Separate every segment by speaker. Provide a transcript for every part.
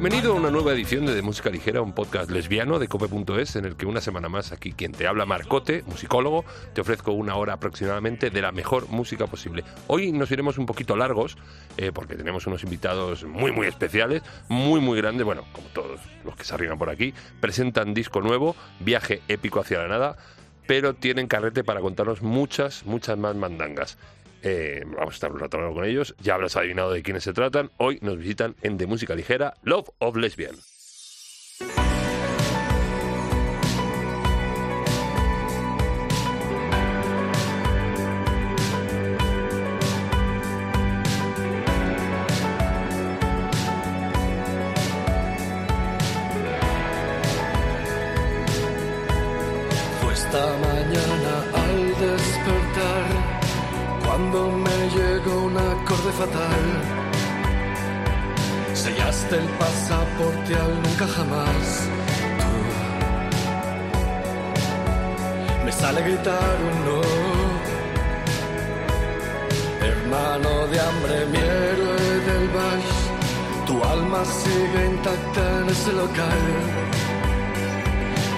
Speaker 1: Bienvenido a una nueva edición de, de Música Ligera, un podcast lesbiano de cope.es en el que una semana más aquí quien te habla, Marcote, musicólogo, te ofrezco una hora aproximadamente de la mejor música posible. Hoy nos iremos un poquito largos eh, porque tenemos unos invitados muy muy especiales, muy muy grandes, bueno, como todos los que se arriban por aquí, presentan disco nuevo, viaje épico hacia la nada, pero tienen carrete para contarnos muchas, muchas más mandangas. Eh, vamos a estar un rato con ellos. Ya habrás adivinado de quiénes se tratan. Hoy nos visitan en De Música Ligera, Love of Lesbian.
Speaker 2: Fatal. Sellaste el pasaporte al nunca jamás. Tú me sale gritar un no. Hermano de hambre, mi héroe del Baix. Tu alma sigue intacta en ese local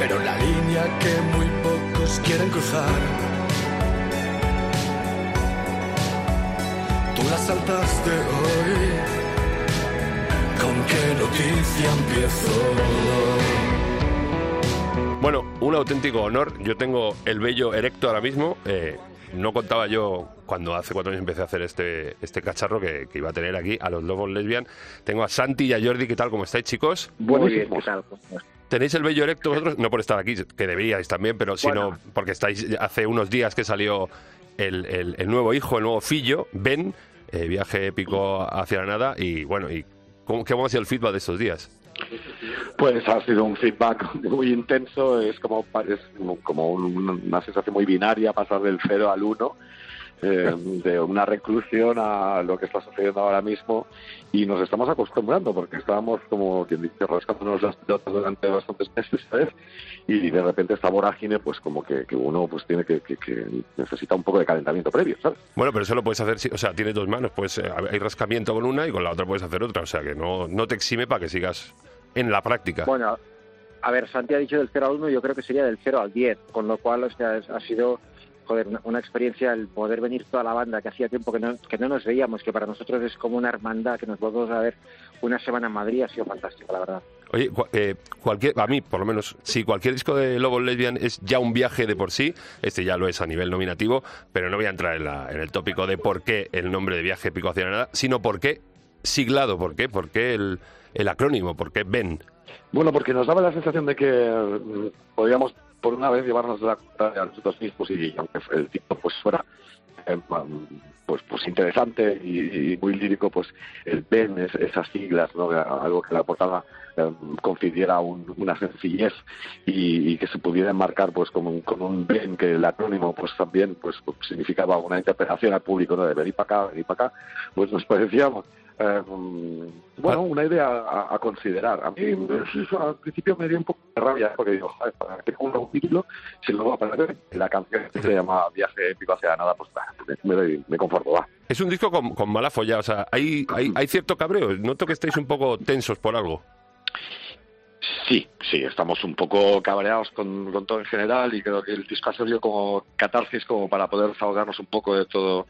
Speaker 2: pero la línea que muy pocos quieren cruzar. La saltaste hoy. ¿Con qué noticia empiezo?
Speaker 1: Bueno, un auténtico honor. Yo tengo el vello erecto ahora mismo. Eh, no contaba yo cuando hace cuatro años empecé a hacer este, este cacharro que, que iba a tener aquí a los Lobos Lesbian. Tengo a Santi y a Jordi. ¿Qué tal? ¿Cómo estáis, chicos?
Speaker 3: Muy bien, ¿qué tal?
Speaker 1: ¿Tenéis el vello erecto vosotros? No por estar aquí, que deberíais también, pero sino
Speaker 3: Bueno.
Speaker 1: porque estáis hace unos días que salió el, el- el nuevo hijo, el nuevo fillo, Ben, eh, viaje épico hacia la nada. Y bueno, y ¿cómo, ¿cómo ha sido el feedback de estos días?
Speaker 4: Pues ha sido un feedback muy intenso, es como, es como un- una sensación muy binaria pasar del cero al uno, eh, de una reclusión a lo que está sucediendo ahora mismo y nos estamos acostumbrando porque estábamos como quien dice rascándonos las pelotas durante bastantes meses, ¿sabes? Y de repente esta vorágine pues como que, que uno pues tiene que, que- que necesita un poco de calentamiento previo, ¿sabes?
Speaker 1: Bueno, pero eso lo puedes hacer, si- o sea, tienes dos manos, pues eh, hay rascamiento con una y con la otra puedes hacer otra, o sea que no, no te exime para que sigas en la práctica.
Speaker 3: Bueno, a ver, Santi ha dicho del 0 al 1, yo creo que sería del 0 al 10, con lo cual, o sea, ha sido joder, una, una experiencia el poder venir toda la banda, que hacía tiempo que no, que no nos veíamos, que para nosotros es como una hermandad, que nos volvemos a ver una semana en Madrid, ha sido fantástico, la verdad.
Speaker 1: Oye, eh, cualquier, a mí, por lo menos, si cualquier disco de Lobos Lesbian es ya un viaje de por sí, este ya lo es a nivel nominativo, pero no voy a entrar en, la- en el tópico de por qué el nombre de viaje épico hacia la nada, sino por qué siglado, por qué, por qué el, el acrónimo, por qué Ben.
Speaker 4: Bueno, porque nos daba la sensación de que mm, podíamos por una vez llevarnos la cuenta a nosotros mismos y aunque el tipo pues fuera eh, pues pues interesante y, muy lírico, pues el Ben, es- esas siglas, ¿no? algo que la portada eh, confiriera un- una sencillez y, que se pudiera enmarcar pues como un, con un Ben que el acrónimo pues también pues, pues, significaba una interpretación al público ¿no? de venir para acá, venir para acá, pues nos parecía eh, bueno, una idea a, a considerar. A mí eso, al principio me dio un poco de rabia porque digo, joder, ¿para qué pongo un título si luego aparece la canción que se llama Viaje épico hacia nada? Pues bah, me, doy- me conformo, va.
Speaker 1: Es un disco con, con mala folla, o sea, hay, hay, hay cierto cabreo, noto que estáis un poco tensos por algo.
Speaker 4: Sí, sí, estamos un poco cabreados con, con todo en general y creo que el disco ha servido como catarsis como para poder desahogarnos un poco de todo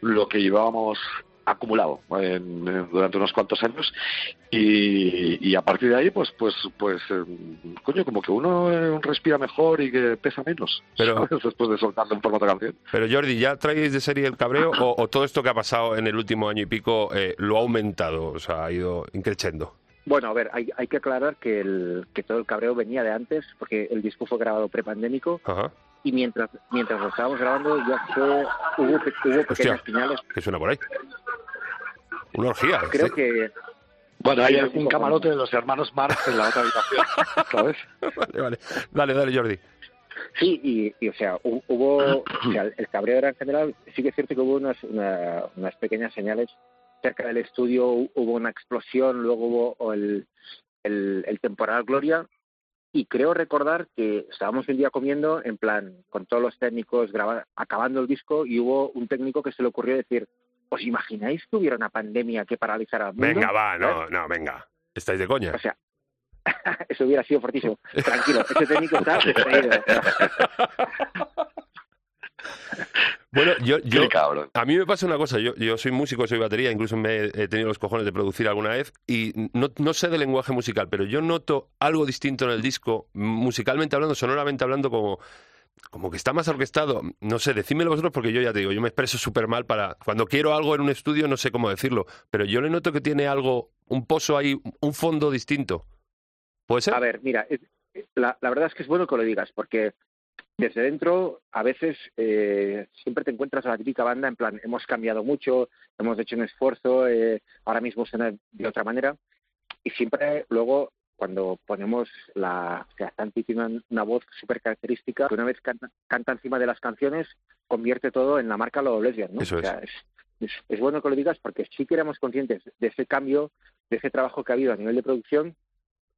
Speaker 4: lo que llevábamos acumulado en- en- durante unos cuantos años y, y a partir de ahí pues pues pues eh, coño como que uno eh, respira mejor y que pesa menos
Speaker 1: Pero-
Speaker 4: ¿sabes? después de soltarlo en formato canción
Speaker 1: Pero Jordi, ¿ya traéis de serie el cabreo o, o todo esto que ha pasado en el último año y pico eh, lo ha aumentado, o sea, ha ido increciendo?
Speaker 3: Bueno, a ver, hay, hay que aclarar que, el, que todo el cabreo venía de antes, porque el disco fue grabado prepandémico
Speaker 1: Ajá.
Speaker 3: Y mientras mientras lo estábamos grabando ya fue, hubo, hubo pequeñas señales.
Speaker 1: ¿Qué suena por ahí? Una orgía.
Speaker 3: Creo
Speaker 1: Sí.
Speaker 3: que
Speaker 4: bueno hay
Speaker 3: Sí,
Speaker 4: un camarote de los hermanos Marx en la otra habitación ¿sabes?
Speaker 1: Vale, vale. Dale, dale, Jordi.
Speaker 3: Sí, y, y, o sea, hu- hubo, o sea, el cabreo era en general, sí que es cierto que hubo unas, una- unas pequeñas señales cerca del estudio, hu- hubo una explosión, luego hubo el, el, el temporal Gloria, y creo recordar que estábamos un día comiendo, en plan, con todos los técnicos graba- acabando el disco, y hubo un técnico que se le ocurrió decir, ¿os imagináis que hubiera una pandemia que paralizara al mundo?
Speaker 1: Venga, va, no, no, venga. Estáis de coña.
Speaker 3: O sea, eso hubiera sido fortísimo. Tranquilo, ese técnico está.
Speaker 1: Bueno, yo, yo a mí me pasa una cosa, yo, yo soy músico, soy batería, incluso me he tenido los cojones de producir alguna vez y no, no sé de lenguaje musical, pero yo noto algo distinto en el disco, musicalmente hablando, sonoramente hablando, como, como que está más orquestado. No sé, decídmelo vosotros porque yo ya te digo, yo me expreso súper mal para... Cuando quiero algo en un estudio no sé cómo decirlo, pero yo le noto que tiene algo, un pozo ahí, un fondo distinto. ¿Puede ser?
Speaker 3: A ver, mira, la, la verdad es que es bueno que lo digas, porque desde dentro a veces eh, siempre te encuentras a la típica banda en plan, hemos cambiado mucho, hemos hecho un esfuerzo, eh, ahora mismo suena de otra manera, y siempre luego cuando ponemos la, o sea, Santi tiene una, voz súper característica, que una vez canta, canta encima de las canciones, convierte todo en la marca Lobo Lesbian, ¿no?
Speaker 1: Eso
Speaker 3: O sea, es, es, es bueno que lo digas porque sí que éramos conscientes de ese cambio, de ese trabajo que ha habido a nivel de producción,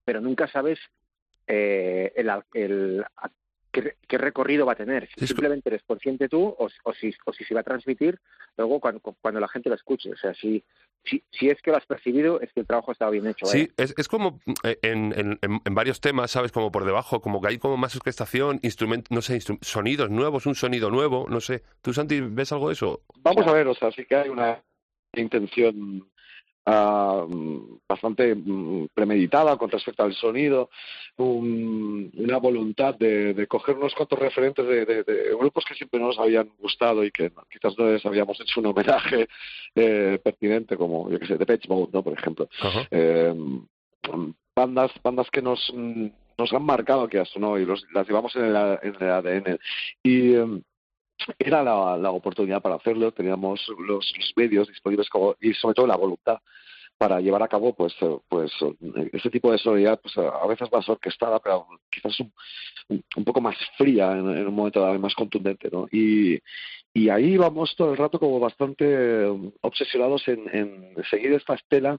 Speaker 3: pero nunca sabes eh, el, el- qué, qué recorrido va a tener. Si simplemente eres consciente tú o, o si, o si se va a transmitir luego cuando, cuando la gente lo escuche. O sea, si, si, si es que lo has percibido, es que el trabajo estaba bien hecho.
Speaker 1: Sí, es, es como eh, en, en, en- en varios temas, ¿sabes? Como por debajo, como que hay como más orquestación, instrumentos, no sé, instru- sonidos nuevos, un sonido nuevo, no sé. ¿Tú, Santi, ves algo de eso?
Speaker 4: Vamos a ver, o sea, sí que hay una intención mm, bastante mm, premeditada con respecto al sonido, un- una voluntad de, de coger unos cuantos referentes de, de- de grupos que siempre nos habían gustado y que quizás no les habíamos hecho un homenaje eh, pertinente, como, yo que sé, Depeche Mode, ¿no? Por ejemplo. Eh, bandas bandas que nos nos han marcado que no y los, las llevamos en el, en el ADN y eh, era la, la oportunidad para hacerlo. Teníamos los, medios disponibles como- y sobre todo la voluntad para llevar a cabo pues eh, pues eh, ese tipo de sonoridad pues a veces más orquestada pero quizás un, un- poco más fría en, un momento dado más contundente no y y ahí vamos todo el rato como bastante eh, obsesionados en, seguir esta estela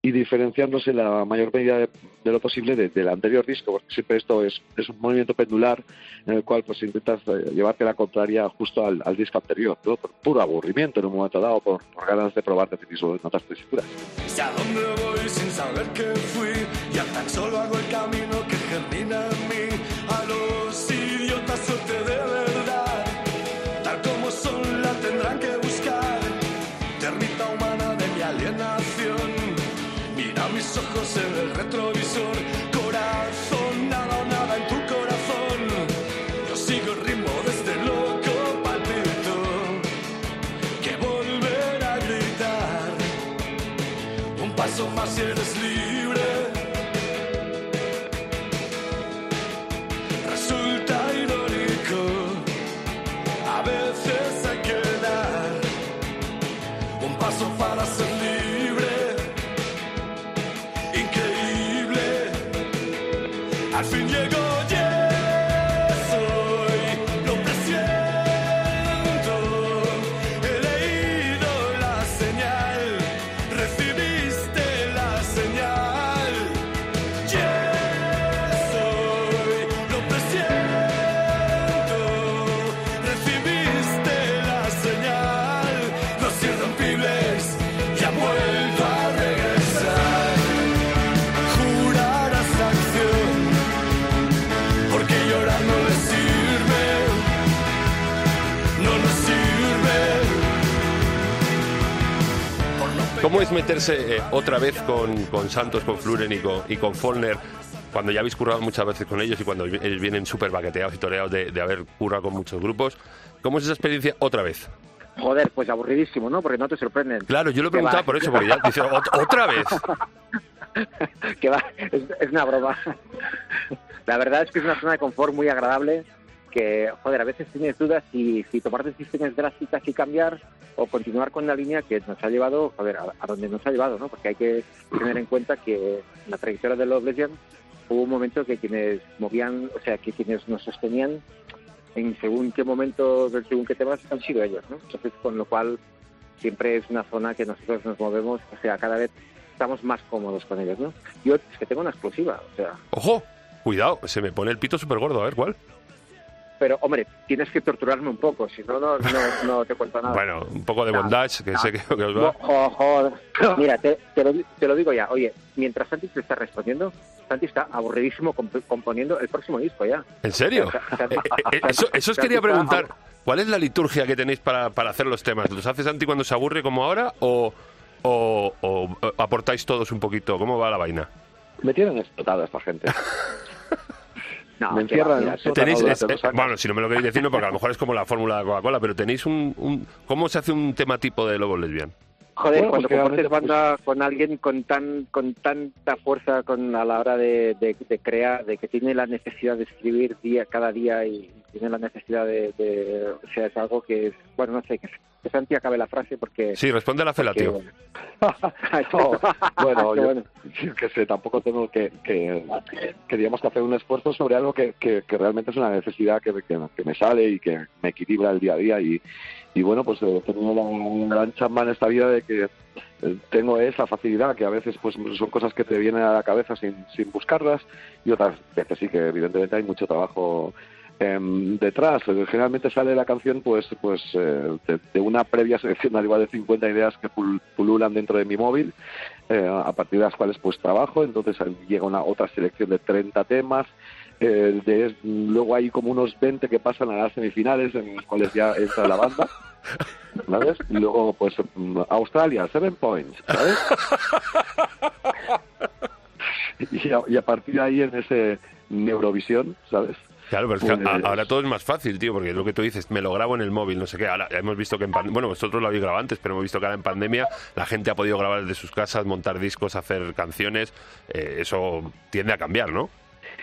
Speaker 4: y diferenciándose en la mayor medida de, lo posible de- del anterior disco, porque siempre esto es, un movimiento pendular en el cual pues intentas eh, llevarte la contraria justo al, disco anterior, ¿no? por puro aburrimiento en un momento dado, por, por ganas de probar de ti mismo en otras tesituras.
Speaker 2: Sé a dónde voy sin saber que fui Ya tan solo hago el camino que germina en mí. A los idiotas suerte de verdad Tal como son la tendrán que buscar. Termita humana de mi alienación Mira mis ojos en el retrovisor
Speaker 1: es meterse eh, otra vez con, con Santos, con Fluren y con, y con Follner, cuando ya habéis currado muchas veces con ellos y cuando ellos vienen súper baqueteados y toreados de, de haber currado con muchos grupos? ¿Cómo es esa experiencia otra vez?
Speaker 3: Joder, pues aburridísimo, ¿no? Porque no te sorprenden.
Speaker 1: Claro, yo lo preguntaba por eso, porque ya dice, "Ot- ¿otra vez?
Speaker 3: que va, es, es una broma. La verdad es que es una zona de confort muy agradable que, joder, a veces tienes dudas si, si tomar decisiones drásticas y cambiar o continuar con la línea que nos ha llevado, joder, a, a donde nos ha llevado, ¿no? Porque hay que tener en cuenta que en la trayectoria de Love Lesbian hubo un momento que quienes movían, o sea, que quienes nos sostenían en según qué momento, en según qué temas han sido ellos, ¿no? Entonces, con lo cual siempre es una zona que nosotros nos movemos, o sea, cada vez estamos más cómodos con ellos, ¿no? Yo es que tengo una explosiva, o sea,
Speaker 1: ¡Ojo! Cuidado, se me pone el pito súper gordo, a ver cuál.
Speaker 3: Pero hombre, tienes que torturarme un poco, si no, no, no, no te cuento nada.
Speaker 1: Bueno, un poco de
Speaker 3: No,
Speaker 1: bondage, que
Speaker 3: no.
Speaker 1: sé que, que os
Speaker 3: No,
Speaker 1: va.
Speaker 3: jo-. Mira, te, te lo, te lo digo ya. Oye, mientras Santi te está respondiendo, Santi está aburridísimo comp- componiendo el próximo disco ya.
Speaker 1: ¿En serio?
Speaker 3: O sea, o sea,
Speaker 1: Eh, eh, eso, eso os quería preguntar. ¿Cuál es la liturgia que tenéis para, para hacer los temas? ¿Los hace Santi cuando se aburre como ahora o, o, o, eh, aportáis todos un poquito? ¿Cómo va la vaina?
Speaker 4: Me tienen explotada esta gente.
Speaker 3: No,
Speaker 4: Me
Speaker 3: va,
Speaker 4: encierran
Speaker 3: mira,
Speaker 1: Tenéis, es- eh, bueno, si no me lo queréis decir, no, porque a lo mejor es como la fórmula de Coca-Cola, pero tenéis un, un- ¿Cómo se hace un tema tipo de Lobo Lesbian?
Speaker 3: Joder,
Speaker 4: Bueno,
Speaker 3: cuando
Speaker 4: pues
Speaker 3: compartes
Speaker 4: realmente,
Speaker 3: banda con alguien con tan con tanta fuerza con a la hora de, de- de crear, de que tiene la necesidad de escribir día cada día y tiene la necesidad de, de- o sea, es algo que es, bueno, no sé, que, que Santi acabe la frase porque...
Speaker 1: Sí, responde la
Speaker 3: porque,
Speaker 1: felatio.
Speaker 3: bueno.
Speaker 4: No, bueno,
Speaker 3: Qué
Speaker 4: yo
Speaker 3: bueno.
Speaker 4: yo que sé, tampoco tengo que, que, que digamos que hacer un esfuerzo sobre algo que, que, que realmente es una necesidad que, que, que me sale y que me equilibra el día a día y, y bueno, pues eh, tengo la gran chamba en esta vida de que eh, tengo esa facilidad que a veces pues son cosas que te vienen a la cabeza sin, sin buscarlas y otras veces sí que evidentemente hay mucho trabajo detrás. Eh, Generalmente sale la canción pues pues eh, de, una previa selección al igual de 50 ideas que pul- pululan dentro de mi móvil, eh, a partir de las cuales pues trabajo, entonces llega una otra selección de 30 temas. eh, luego hay como unos 20 que pasan a las semifinales en los cuales ya entra la banda. ¿Sabes? Y luego, pues, mm, Australia, seven points, ¿sabes? y a partir de ahí en ese Neurovisión, ¿sabes?
Speaker 1: Claro, pero es que
Speaker 4: Pues-
Speaker 1: a- ahora todo es más fácil, tío, porque lo que tú dices, me lo grabo en el móvil, no sé qué. Ahora ya hemos visto que en pandemia, bueno, vosotros lo habéis grabado antes, pero hemos visto que ahora en pandemia la gente ha podido grabar desde sus casas, montar discos, hacer canciones. eh, eso tiende a cambiar, ¿no?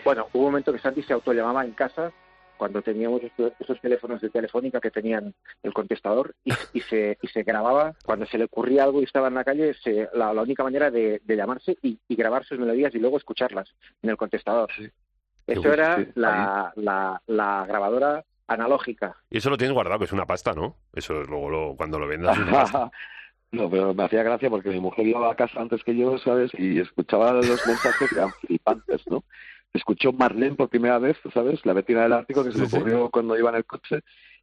Speaker 3: Bueno, hubo un momento que Santi se autollamaba en casa cuando teníamos estos, esos teléfonos de telefónica que tenían el contestador y, y se, y se grababa cuando se le ocurría algo y estaba en la calle, se- la, la única manera de, de llamarse y, y grabar sus melodías y luego escucharlas en el contestador.
Speaker 4: Sí.
Speaker 3: Eso era
Speaker 4: sí.
Speaker 3: la, la, la grabadora analógica.
Speaker 1: Y eso lo tienes guardado, que es una pasta, ¿no? Eso es luego lo- cuando lo vendas es una pasta.
Speaker 4: No, pero me hacía gracia porque mi mujer iba a casa antes que yo, ¿sabes? Y escuchaba los mensajes que eran flipantes, ¿no? Escuchó Marlene por primera vez, ¿sabes? La vecina del Ártico que se le
Speaker 1: Sí, sí.
Speaker 4: ocurrió cuando iba en el coche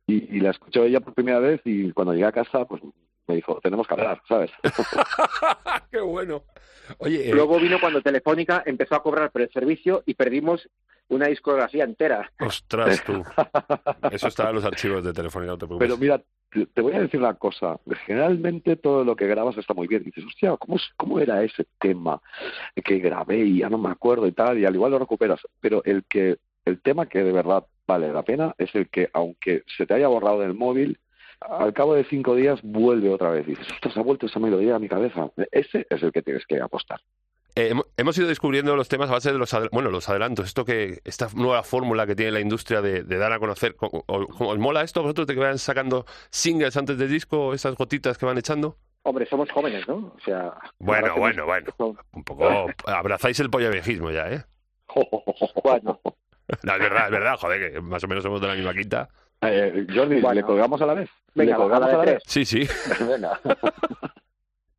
Speaker 4: y, y la escuchó ella por primera vez y cuando llegué a casa, pues me dijo, tenemos que hablar, ¿sabes?
Speaker 1: ¡Qué bueno! Oye, eh,
Speaker 3: Luego vino cuando Telefónica empezó a cobrar por el servicio y perdimos una discografía entera.
Speaker 1: ostras, tú. Eso está en los archivos de Telefónica, no te preocupes.
Speaker 4: Pero mira, te, voy a decir una cosa. Generalmente todo lo que grabas está muy bien. Dices, hostia, ¿cómo, ¿cómo era ese tema que grabé y ya no me acuerdo y tal? Y al igual lo recuperas. Pero el que el tema que de verdad vale la pena es el que, aunque se te haya borrado del móvil, al cabo de cinco días vuelve otra vez. Y dices, ostras, ha vuelto esa melodía a mi cabeza. Ese es el que tienes que apostar.
Speaker 1: Eh, hemo- hemos ido descubriendo los temas a base de los, bueno, los adelantos. Esto que esta nueva fórmula que tiene la industria de, de dar a conocer. ¿Cómo- o- cómo- ¿Os mola esto a vosotros de que vayan sacando singles antes del disco, esas gotitas que van echando?
Speaker 3: Hombre, somos jóvenes, ¿no? O sea...
Speaker 1: Bueno, bueno, bueno. Un poco abrazáis el pollavejismo ya, ¿eh?
Speaker 3: Bueno,
Speaker 1: No, es verdad, es verdad, joder, que más o menos somos de la misma quinta.
Speaker 4: Eh, Jordi,
Speaker 3: Bueno.
Speaker 4: ¿le colgamos a la vez?
Speaker 3: Venga,
Speaker 4: ¿Le colgamos
Speaker 3: a la
Speaker 4: vez?
Speaker 1: Sí, sí.
Speaker 4: Venga.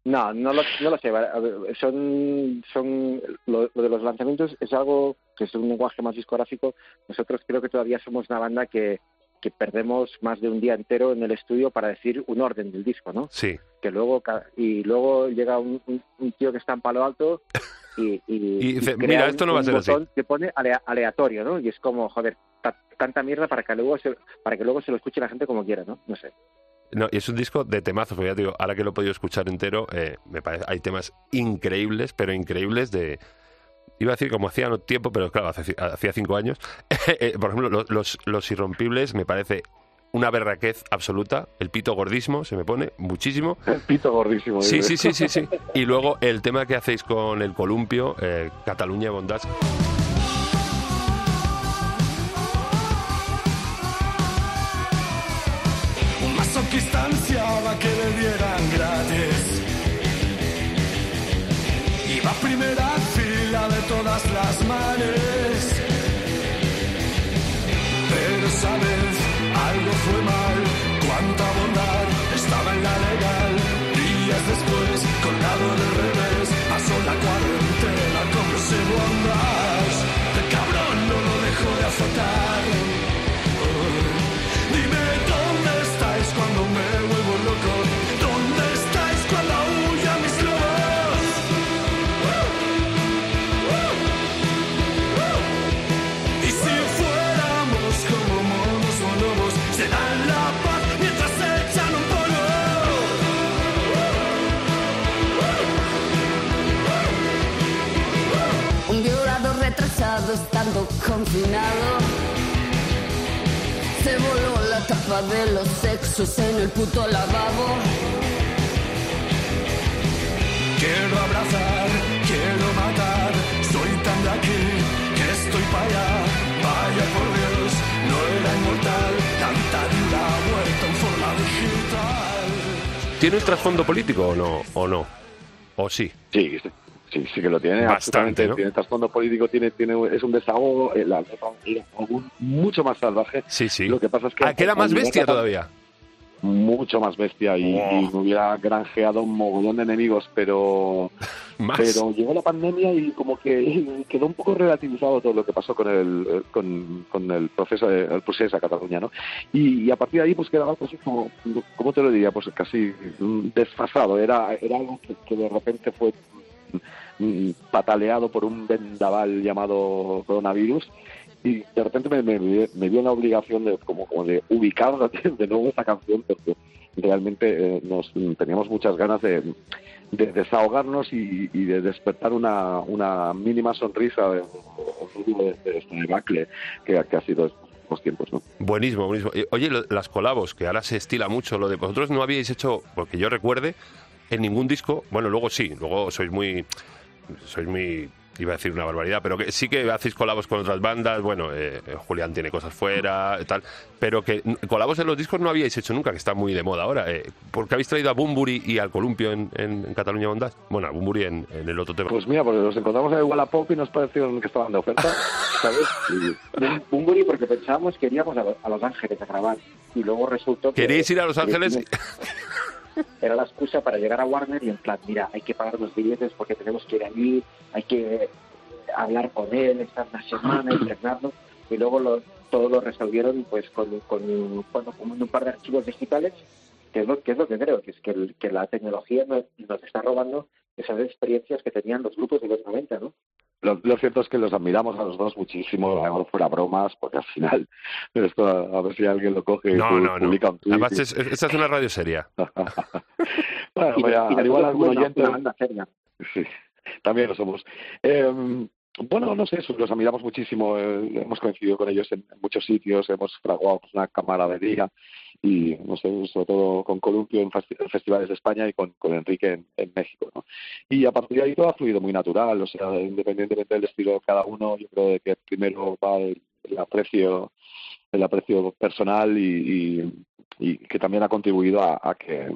Speaker 3: No, no lo, no lo sé. Ver, Son, son lo, lo de los lanzamientos es algo que es un lenguaje más discográfico. Nosotros creo que todavía somos una banda que, que perdemos más de un día entero en el estudio para decir un orden del disco, ¿no?
Speaker 1: Sí.
Speaker 3: Que luego ca- y luego llega un, un- un tío que está en Palo Alto y, y-
Speaker 1: Y dice,
Speaker 3: crea
Speaker 1: "Mira, esto no va a ser así".
Speaker 3: que pone alea- aleatorio, ¿no? Y es como joder ta- tanta mierda para que luego se, para que luego se lo escuche la gente como quiera, ¿no? No sé.
Speaker 1: No, y es un disco de temazos, porque ya te digo, ahora que lo he podido escuchar entero, eh, me parece, hay temas increíbles, pero increíbles de... Iba a decir como hacía no tiempo, pero claro, hacía cinco años. Eh, Por ejemplo, lo- los, los irrompibles me parece una berraquez absoluta. El pito gordismo se me pone muchísimo.
Speaker 4: El pito gordísimo.
Speaker 1: Sí, sí, sí, sí, sí. Y luego el tema que hacéis con el columpio, eh, Cataluña Bondage.
Speaker 2: Un masoquista ansiaba que le dieran gratis. Iba a primera fila de todas las manes. Algo fue mal. Cuánta bondad estaba en la legal. Días después, colgado de revés, pasó la cuarentena como ese bondage.
Speaker 5: Tapa de los sexos en el puto lavabo.
Speaker 2: Quiero abrazar, quiero matar, soy tan de aquí que estoy para allá. Vaya por Dios, no era inmortal, tanta vida muerta en forma digital.
Speaker 1: ¿Tiene un trasfondo político o no? ¿O no? ¿O sí?
Speaker 4: Sí, sí, sí, sí que lo tiene.
Speaker 1: Bastante. ¿no?
Speaker 4: Tiene trasfondo político, tiene, tiene, es un desahogo, la letra era algo mucho más salvaje.
Speaker 1: Sí, sí.
Speaker 4: Lo que pasa es que...
Speaker 1: Ah, que era más bestia todavía.
Speaker 4: Mucho más bestia y,
Speaker 1: Oh.
Speaker 4: y hubiera granjeado un mogollón de enemigos, pero
Speaker 1: Más.
Speaker 4: pero llegó la pandemia y como que quedó un poco relativizado todo lo que pasó con el eh, con, con el proceso de, el procés a Cataluña no y, y a partir de ahí pues quedaba casi como cómo te lo diría pues casi mm, desfasado era era algo que, que de repente fue pataleado por un vendaval llamado coronavirus y de repente me, me, me dio la obligación de como, como de ubicar de nuevo esta canción porque realmente eh, nos teníamos muchas ganas de, de desahogarnos y, y de despertar una, una mínima sonrisa de, de, de este debacle que, que ha sido estos tiempos, ¿no?
Speaker 1: Buenísimo, buenísimo. Eh, Oye, las colabos, que ahora se estila mucho, lo de vosotros no habíais hecho, porque yo recuerde, en ningún disco, bueno, luego sí, luego sois muy, sois muy, iba a decir una barbaridad, pero que sí que hacéis colabos con otras bandas, bueno, eh, Julián tiene cosas fuera, tal, pero que colabos en los discos no habíais hecho nunca, que está muy de moda ahora. Eh, ¿Por qué habéis traído a Bumburi y al Columpio en, en- en Cataluña Bondad? Bueno, a Bumburi en, en el otro tema.
Speaker 4: Pues mira, porque los encontramos en el Wallapop y nos parecieron que estaban de oferta, ¿sabes? Y-
Speaker 3: Bumburi porque pensábamos que iríamos a, a Los Ángeles a grabar y luego resultó que
Speaker 1: ¿Queréis ir a Los Ángeles?
Speaker 3: era la excusa para llegar a Warner y en plan mira hay que pagar los billetes porque tenemos que ir allí hay que hablar con él estar una semana impregnarlo y luego lo, todo lo resolvieron pues con, con, bueno, con un par de archivos digitales que es lo que es lo que creo que es que, el- que la tecnología nos, nos está robando esas experiencias que tenían los grupos de los 90 ¿no?
Speaker 4: Lo, lo cierto es que los admiramos a los dos muchísimo, ahora fuera bromas, porque al final, esto a, a ver si alguien lo coge y
Speaker 1: No,
Speaker 4: pu-
Speaker 1: no,
Speaker 4: publica un tuit.
Speaker 1: Además,
Speaker 4: y-
Speaker 1: es- es- esta es una radio seria.
Speaker 4: bueno,
Speaker 3: y, y
Speaker 4: al igual algún oyente, sí, también lo somos. Eh, bueno, no sé, los admiramos muchísimo, eh, hemos coincidido con ellos en, en muchos sitios, hemos fraguado una camaradería y, no sé, sobre todo con Columpio en, festi- en festivales de España y con, Enrique en, México, ¿no? Y a partir de ahí todo ha fluido muy natural, o sea, independientemente del estilo de cada uno, yo creo que primero va el, aprecio el aprecio personal y, y, que también ha contribuido a, que,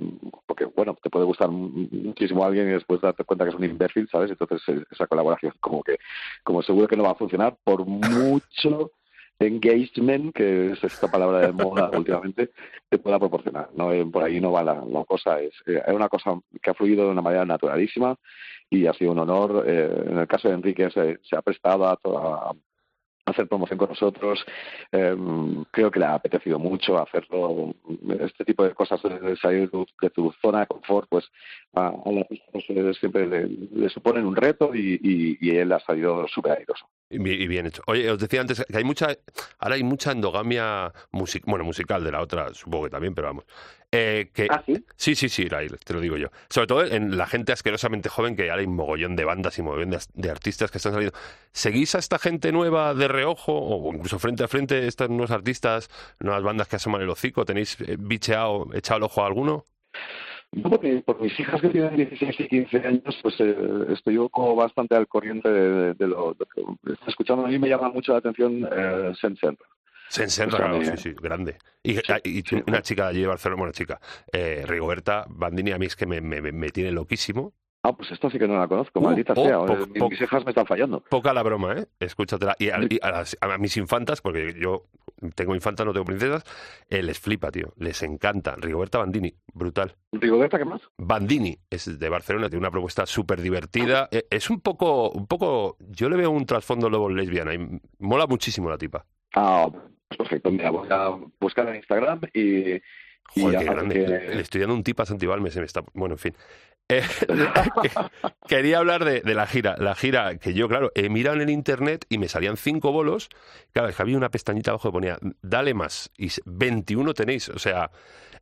Speaker 4: porque bueno, te puede gustar mu- muchísimo alguien y después darte cuenta que es un imbécil, ¿sabes? Entonces eh, esa colaboración como que, como seguro que no va a funcionar por mucho engagement, que es esta palabra de moda últimamente, te pueda proporcionar. No Eh, por ahí no va la, la cosa, es, eh, es una cosa que ha fluido de una manera naturalísima y ha sido un honor. Eh, en el caso de Enrique se, se ha prestado a toda hacer promoción con nosotros. Eh, creo que le ha apetecido mucho hacerlo. Este tipo de cosas, de, de salir de tu, de tu zona de confort, pues a, a la pues, eh, siempre le, le suponen un reto y, y, y él ha salido súper airoso.
Speaker 1: Y bi- y bien hecho. Oye, os decía antes que hay mucha, ahora hay mucha endogamia music, bueno, musical de la otra, supongo que también, pero vamos. Eh, que,
Speaker 3: Ah, ¿sí?
Speaker 1: Sí, sí, sí, la- te lo digo yo. Sobre todo en la gente asquerosamente joven, que ahora hay un mogollón de bandas y mogollón de, de artistas que están saliendo. ¿Seguís a esta gente nueva de reojo o incluso frente a frente, estos nuevos artistas, nuevas bandas que asoman el hocico? ¿Tenéis eh, bicheado, echado el ojo a alguno?
Speaker 4: Yo porque por mis hijas que tienen 16 y 15 años, pues eh, estoy yo como bastante al corriente de, de lo, de que estoy escuchando. A mí me llama mucho la atención eh, Sensen.
Speaker 1: Sensen,
Speaker 4: Pues
Speaker 1: claro, sí, sí, grande. Y,
Speaker 4: Sí,
Speaker 1: y
Speaker 4: sí.
Speaker 1: una chica de allí de Barcelona, bueno, chica, eh, Rigoberta Bandini, a mí es que me, me, me tiene loquísimo.
Speaker 4: Ah, pues esta sí que no la conozco,
Speaker 1: Uh,
Speaker 4: maldita sea.
Speaker 1: po-
Speaker 4: mis,
Speaker 1: po-
Speaker 4: mis hijas me están fallando.
Speaker 1: Poca la broma, ¿eh? Escúchatela. Y a, y a las- a mis infantas, porque yo tengo infantas, no tengo princesas, eh, les flipa, tío. Les encanta. Rigoberta Bandini, brutal.
Speaker 4: Rigoberta, ¿qué más?
Speaker 1: Bandini es de Barcelona, tiene una propuesta súper divertida. Eh, Es un poco, un poco, yo le veo un trasfondo luego lesbiana y mola muchísimo la tipa.
Speaker 4: Ah, pues perfecto. Mira, voy a buscar en Instagram y...
Speaker 1: Joder, qué grande.
Speaker 4: que-
Speaker 1: Le estoy dando un tip a Santibalme, se me está... Bueno, en fin. Eh, que- quería hablar de, la gira. La gira que yo, claro, he mirado en el internet y me salían cinco bolos. Claro, es que había una pestañita abajo que ponía, dale más. Y s- 21 tenéis. O sea,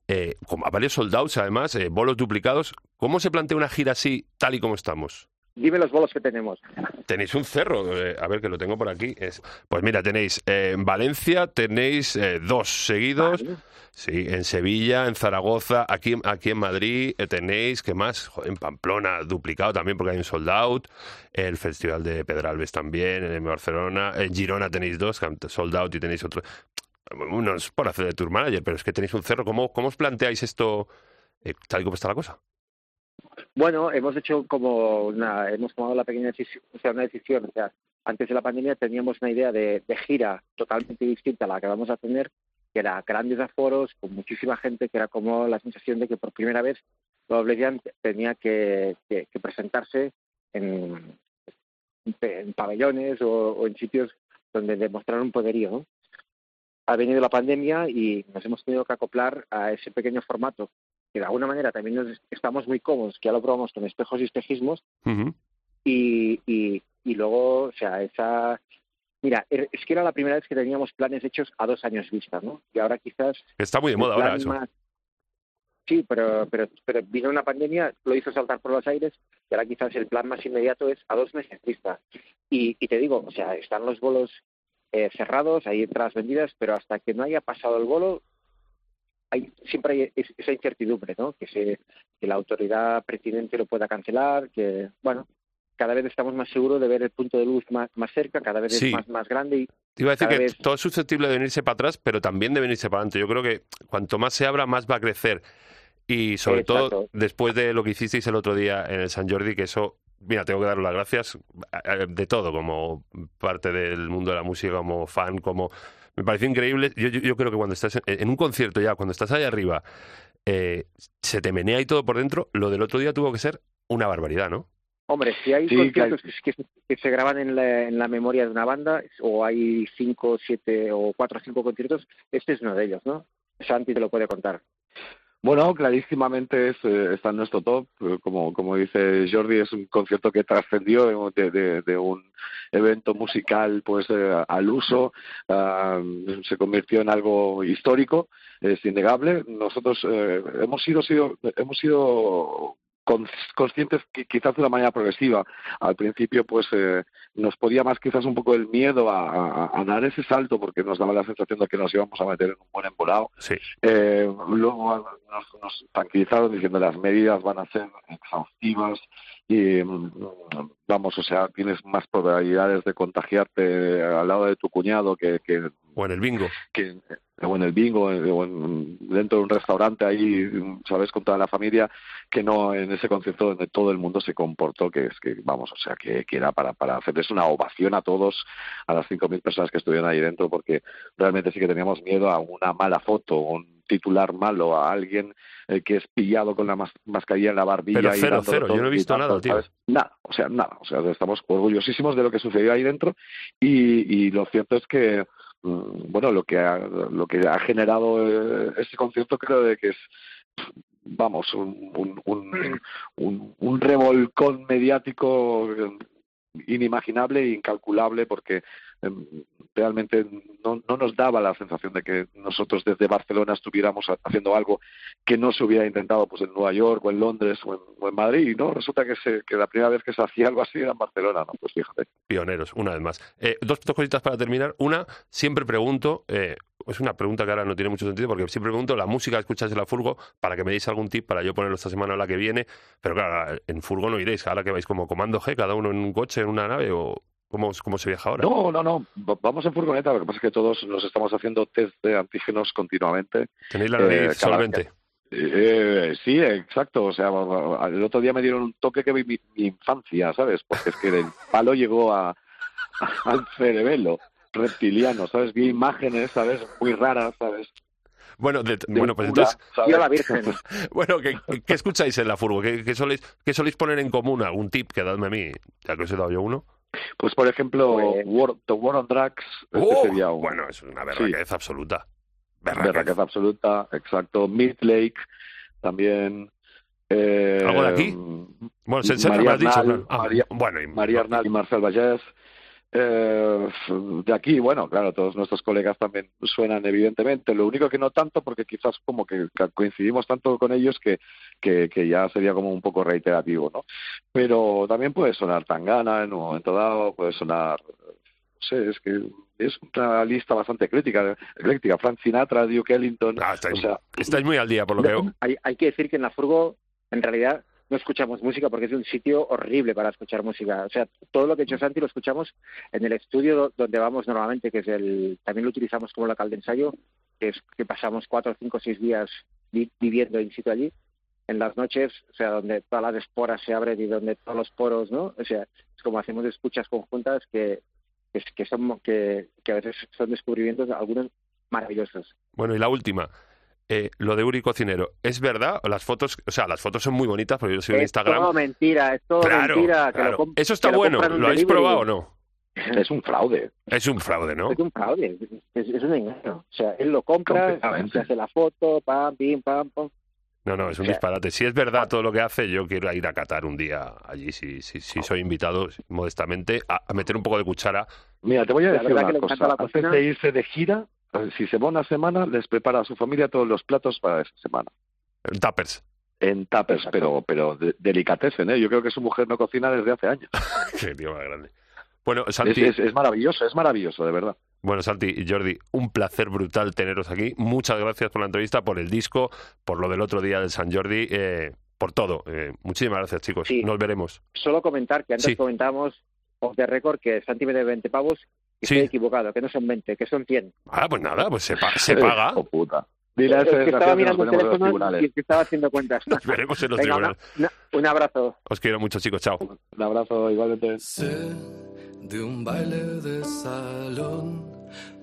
Speaker 1: eh, como a varios soldados, además, eh, bolos duplicados. ¿Cómo se plantea una gira así, tal y como estamos?
Speaker 3: Dime los bolos que tenemos.
Speaker 1: Tenéis un cerro, eh, a ver que lo tengo por aquí. Es, pues mira, tenéis eh, en Valencia tenéis eh, dos seguidos.
Speaker 3: Vale.
Speaker 1: Sí, en Sevilla, en Zaragoza, aquí, aquí en Madrid tenéis, ¿qué más? Joder, en Pamplona, duplicado también porque hay un sold out. El Festival de Pedralbes también, en Barcelona. En Girona tenéis dos, sold out y tenéis otro. Unos por hacer de tour manager, pero es que tenéis un cerro. ¿Cómo, cómo os planteáis esto tal y como está la cosa?
Speaker 3: Bueno, hemos hecho como una, hemos tomado la pequeña decisión, o sea, antes de la pandemia teníamos una idea de, de gira totalmente distinta a la que vamos a tener, que era grandes aforos, con muchísima gente, que era como la sensación de que por primera vez Blessyan tenía que, que, que presentarse en, en pabellones o, en sitios donde demostrar un poderío. Ha venido la pandemia y nos hemos tenido que acoplar a ese pequeño formato que de alguna manera también nos estamos muy cómodos, que ya lo probamos con espejos y espejismos,
Speaker 1: Uh -huh.
Speaker 3: y, y, y luego, o sea, esa... Mira, er, es que era la primera vez que teníamos planes hechos a dos años vista, ¿no? Y ahora quizás...
Speaker 1: Está muy de moda ahora eso.
Speaker 3: Más... Sí, pero, pero, pero vino una pandemia, lo hizo saltar por los aires, y ahora quizás el plan más inmediato es a dos meses vista. Y, y te digo, o sea, están los bolos eh, cerrados, hay entradas vendidas, pero hasta que no haya pasado el bolo, hay, siempre hay esa incertidumbre, ¿no? Que, se, que la autoridad presidente lo pueda cancelar, que, bueno, cada vez estamos más seguros de ver el punto de luz más, más cerca, cada vez
Speaker 1: Sí.
Speaker 3: es más, más grande. Y
Speaker 1: Te iba a decir que
Speaker 3: vez-
Speaker 1: todo es susceptible de venirse para atrás, pero también de venirse para adelante. Yo creo que cuanto más se abra, más va a crecer. Y sobre todo después de lo que hicisteis el otro día en el San Jordi, que eso, mira, tengo que daros las gracias eh, de todo, como parte del mundo de la música, como fan, como... Me pareció increíble. Yo, yo, yo creo que cuando estás en, en un concierto ya, cuando estás ahí arriba, eh, se te menea y todo por dentro, lo del otro día tuvo que ser una barbaridad, ¿no?
Speaker 3: Hombre, si hay
Speaker 4: Sí,
Speaker 3: conciertos que se graban en la, en la memoria de una banda, o hay cinco, siete o cuatro o cinco conciertos, este es uno de ellos, ¿no? Santi te lo puede contar.
Speaker 4: Bueno, clarísimamente es, eh, está en nuestro top. Eh, Como, como dice Jordi, es un concierto que trascendió de, un evento musical pues eh, al uso, ah, se convirtió en algo histórico, es innegable. Nosotros eh, hemos sido, sido hemos sido conscientes que quizás de una manera progresiva. Al principio, pues eh, nos podía más quizás un poco el miedo a, a- a dar ese salto porque nos daba la sensación de que nos íbamos a meter en un buen embolado.
Speaker 1: Sí.
Speaker 4: Eh, luego nos, nos tranquilizaron diciendo las medidas van a ser exhaustivas y mm, vamos, o sea, tienes más probabilidades de contagiarte al lado de tu cuñado que, que,
Speaker 1: O en el bingo.
Speaker 4: que o en el bingo o en- dentro de un restaurante ahí, sabes, con toda la familia, que no en ese concierto donde todo el mundo se comportó, que es que, vamos, o sea, que, que era para, para hacerles una ovación a todos, a las 5.000 personas que estuvieron ahí dentro, porque realmente sí que teníamos miedo a una mala foto, un titular malo, a alguien eh, que es pillado con la mas- mascarilla en la barbilla.
Speaker 1: Pero
Speaker 4: y
Speaker 1: cero,
Speaker 4: dándolo
Speaker 1: cero, yo no he
Speaker 4: y
Speaker 1: visto
Speaker 4: tanto,
Speaker 1: nada, tío.
Speaker 4: ¿sabes? Nada, o sea, nada. O sea, estamos orgullosísimos de lo que sucedió ahí dentro y, y lo cierto es que bueno, lo que ha, lo que ha generado eh, ese concierto creo de que es vamos un, un, un, un, un revolcón mediático eh, inimaginable e incalculable porque realmente no, no nos daba la sensación de que nosotros desde Barcelona estuviéramos ha- haciendo algo que no se hubiera intentado pues en Nueva York o en Londres o en, Madrid no resulta que, se, que la primera vez que se hacía algo así era en Barcelona no pues fíjate
Speaker 1: Pioneros, una vez más. Eh, dos, cositas para terminar. Una, siempre pregunto, eh, es una pregunta que ahora no tiene mucho sentido, porque siempre pregunto la música que escuchas en la furgo para que me deis algún tip para yo ponerlo esta semana o la que viene. Pero claro, en furgo no iréis, ahora que vais como comando G, cada uno en un coche, en una nave, o cómo, cómo se viaja ahora.
Speaker 4: No, no, no. Va- Vamos en furgoneta. Lo que pasa es que todos nos estamos haciendo test de antígenos continuamente.
Speaker 1: Tenéis la
Speaker 4: eh,
Speaker 1: nariz
Speaker 4: cada-
Speaker 1: solvente.
Speaker 4: Eh, sí, exacto. O sea, el otro día me dieron un toque que vi mi, mi infancia, ¿sabes? Porque es que el palo llegó a, a- al cerebelo reptiliano, ¿sabes? Vi imágenes, ¿sabes? Muy raras, ¿sabes?
Speaker 1: Bueno, de-
Speaker 4: De
Speaker 1: bueno pues entonces.
Speaker 3: Tío la Virgen.
Speaker 1: bueno, ¿qué, qué escucháis en la furgo? ¿Qué, qué soléis, ¿Qué soléis poner en común? ¿Algún tip que dadme a mí? Ya que os he dado yo uno.
Speaker 4: Pues, por ejemplo,
Speaker 3: Pues-
Speaker 4: War, The War on Drugs. Este
Speaker 1: ¡Oh!
Speaker 4: sería un,
Speaker 1: Bueno, es una berraquez absoluta. Berraquez.
Speaker 4: Berraquez absoluta, exacto. Mid Lake también. Eh,
Speaker 1: ¿Algo de aquí? Bueno, se, se
Speaker 4: María
Speaker 1: me has dicho,
Speaker 4: Arnal,
Speaker 1: claro. Ah,
Speaker 4: María-
Speaker 1: bueno, y-
Speaker 4: María Arnal y Marcel Vallès. Eh, de aquí, bueno, claro, todos nuestros colegas también suenan evidentemente. Lo único que no tanto, porque quizás como que coincidimos tanto con ellos que, que, que ya sería como un poco reiterativo, ¿no? Pero también puede sonar Tangana en un momento dado, puede sonar, no sé, es que es una lista bastante crítica, ecléctica. Frank Sinatra, Duke Ellington.
Speaker 1: Ah, estáis,
Speaker 4: o sea,
Speaker 1: estáis muy al día, por lo que veo.
Speaker 3: Hay, hay que decir que en la furgo, en realidad, no escuchamos música porque es un sitio horrible para escuchar música. O sea, todo lo que ha hecho Santi lo escuchamos en el estudio do- donde vamos normalmente, que es el, también lo utilizamos como local de ensayo, que es que pasamos cuatro, cinco, seis días vi- viviendo in situ allí. En las noches, o sea, donde todas las esporas se abren y donde todos los poros, ¿no? O sea, es como hacemos escuchas conjuntas que, que, que son, que, que a veces son descubrimientos, algunos maravillosos.
Speaker 1: Bueno, y la última. Eh, lo de Uri Cocinero, ¿es verdad? Las fotos, o sea, las fotos son muy bonitas porque yo sigo en
Speaker 3: Es
Speaker 1: Instagram.
Speaker 3: todo mentira, es todo
Speaker 1: Claro,
Speaker 3: mentira. que lo
Speaker 1: claro. Eso está
Speaker 3: que lo
Speaker 1: bueno.
Speaker 3: en
Speaker 1: ¿Lo habéis probado o no?
Speaker 4: es un fraude.
Speaker 1: Es un fraude, ¿no?
Speaker 3: Es un fraude, es, es un engaño. O sea, él lo compra, se hace la foto, pam, pim, pam, pam.
Speaker 1: No, no, es un disparate. Si es verdad todo lo que hace, yo quiero ir a Qatar un día allí, si, si, si soy invitado modestamente, a, a meter un poco de cuchara.
Speaker 4: Mira, te voy a decir una
Speaker 3: que le encanta
Speaker 4: cosa.
Speaker 3: la
Speaker 4: Antes
Speaker 3: cocina.
Speaker 4: de irse de gira, si se va una semana, les prepara a su familia todos los platos para esa semana.
Speaker 1: En Tappers.
Speaker 4: En tapers,
Speaker 3: Exacto.
Speaker 4: pero, pero de, delicatessen, ¿eh? Yo creo que su mujer no cocina desde hace años.
Speaker 1: Qué tío más grande. Bueno,
Speaker 4: Es,
Speaker 1: Santi,
Speaker 4: es, es maravilloso, es maravilloso, de verdad.
Speaker 1: bueno, Santi y Jordi, un placer brutal teneros aquí. Muchas gracias por la entrevista, por el disco, por lo del otro día del San Jordi, eh, por todo. Eh, muchísimas gracias, chicos.
Speaker 3: Sí.
Speaker 1: Nos veremos.
Speaker 3: Solo comentar que antes
Speaker 1: Sí.
Speaker 3: comentábamos off the record que Santi me debe 20 pavos y
Speaker 1: Sí.
Speaker 3: estoy equivocado, que no son 20, que son 100.
Speaker 1: Ah, pues nada, pues se, pa- se paga.
Speaker 4: Oh, puta. Dile a
Speaker 3: Es que estaba mirando el teléfono y
Speaker 4: tribunales.
Speaker 3: es que estaba haciendo cuentas.
Speaker 1: Nos veremos en los
Speaker 3: Venga, una-
Speaker 1: tribunales.
Speaker 3: una- un abrazo.
Speaker 1: Os quiero mucho, chicos. Chao.
Speaker 4: Un abrazo, igualmente.
Speaker 2: Sé de un baile de salón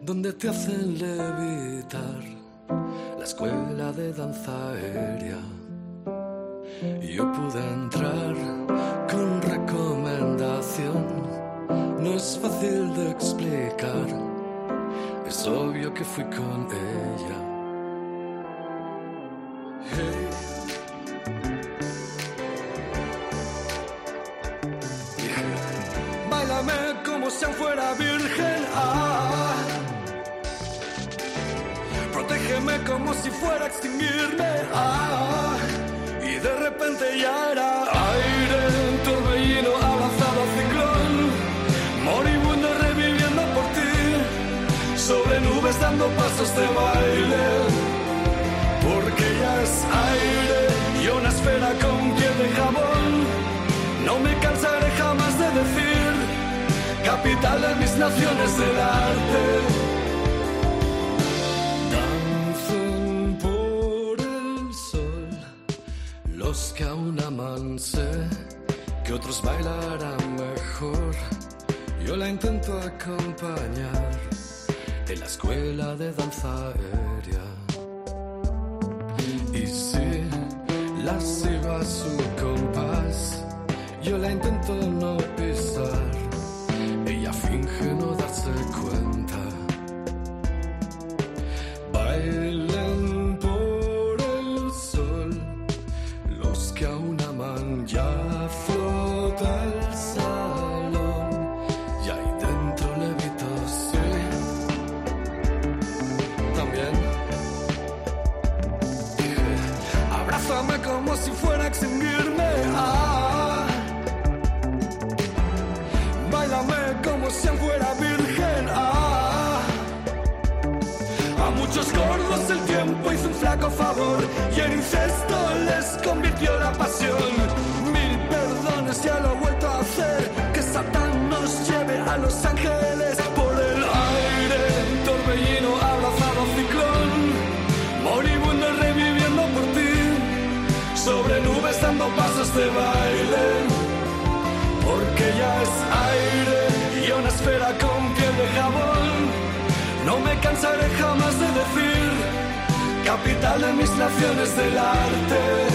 Speaker 2: donde te hacen levitar la escuela de danza aérea. Y yo pude entrar con recomendación. No es fácil de explicar, es obvio que fui con ella. Hey. Báilame como si fuera virgen. Ah. Protégeme como si fuera a extinguirme. Ah. Y de repente ya era aire, dando pasos de baile. Porque ya es aire y una esfera con piel de jabón. No me cansaré jamás de decir, capital de mis naciones del arte. Los que aún aman, sé que otros bailarán mejor. Yo la intento acompañar en la escuela de danza aérea. Y si la sigo a su compás, yo la intento no pisar. Ella finge no darse cuenta. Bailen de baile. Porque ya es aire y una esfera con piel de jabón. No me cansaré jamás de decir, capital de mis naciones del arte.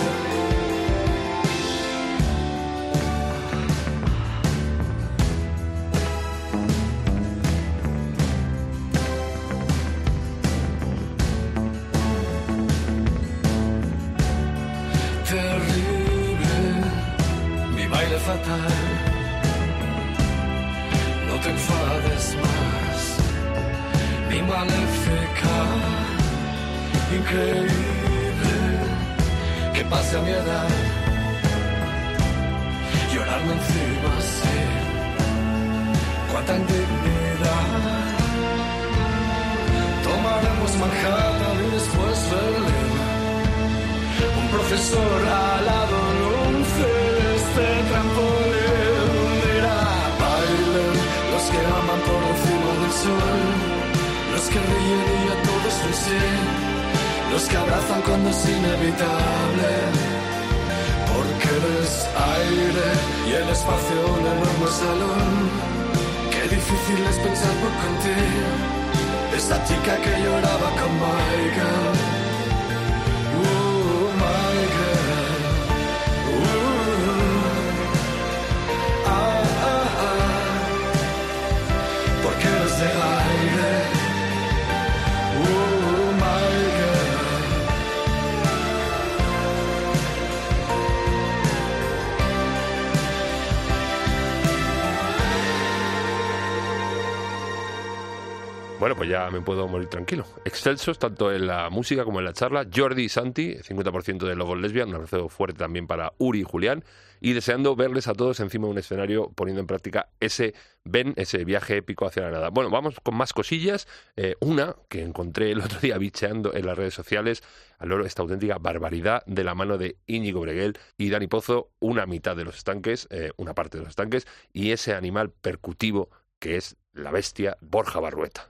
Speaker 1: Ya me puedo morir tranquilo. Excelsos, tanto en la música como en la charla. Jordi y Santi, 50% de Lobos Lesbian, un abrazo fuerte también para Uri y Julián. Y deseando verles a todos encima de un escenario poniendo en práctica ese ven, ese viaje épico hacia la nada. Bueno, vamos con más cosillas. Eh, una que encontré el otro día bicheando en las redes sociales, al loro esta auténtica barbaridad de la mano de Íñigo Breguel y Dani Pozo, una mitad de los estanques, eh, una parte de los estanques, y ese animal percutivo que es la bestia Borja Barrueta.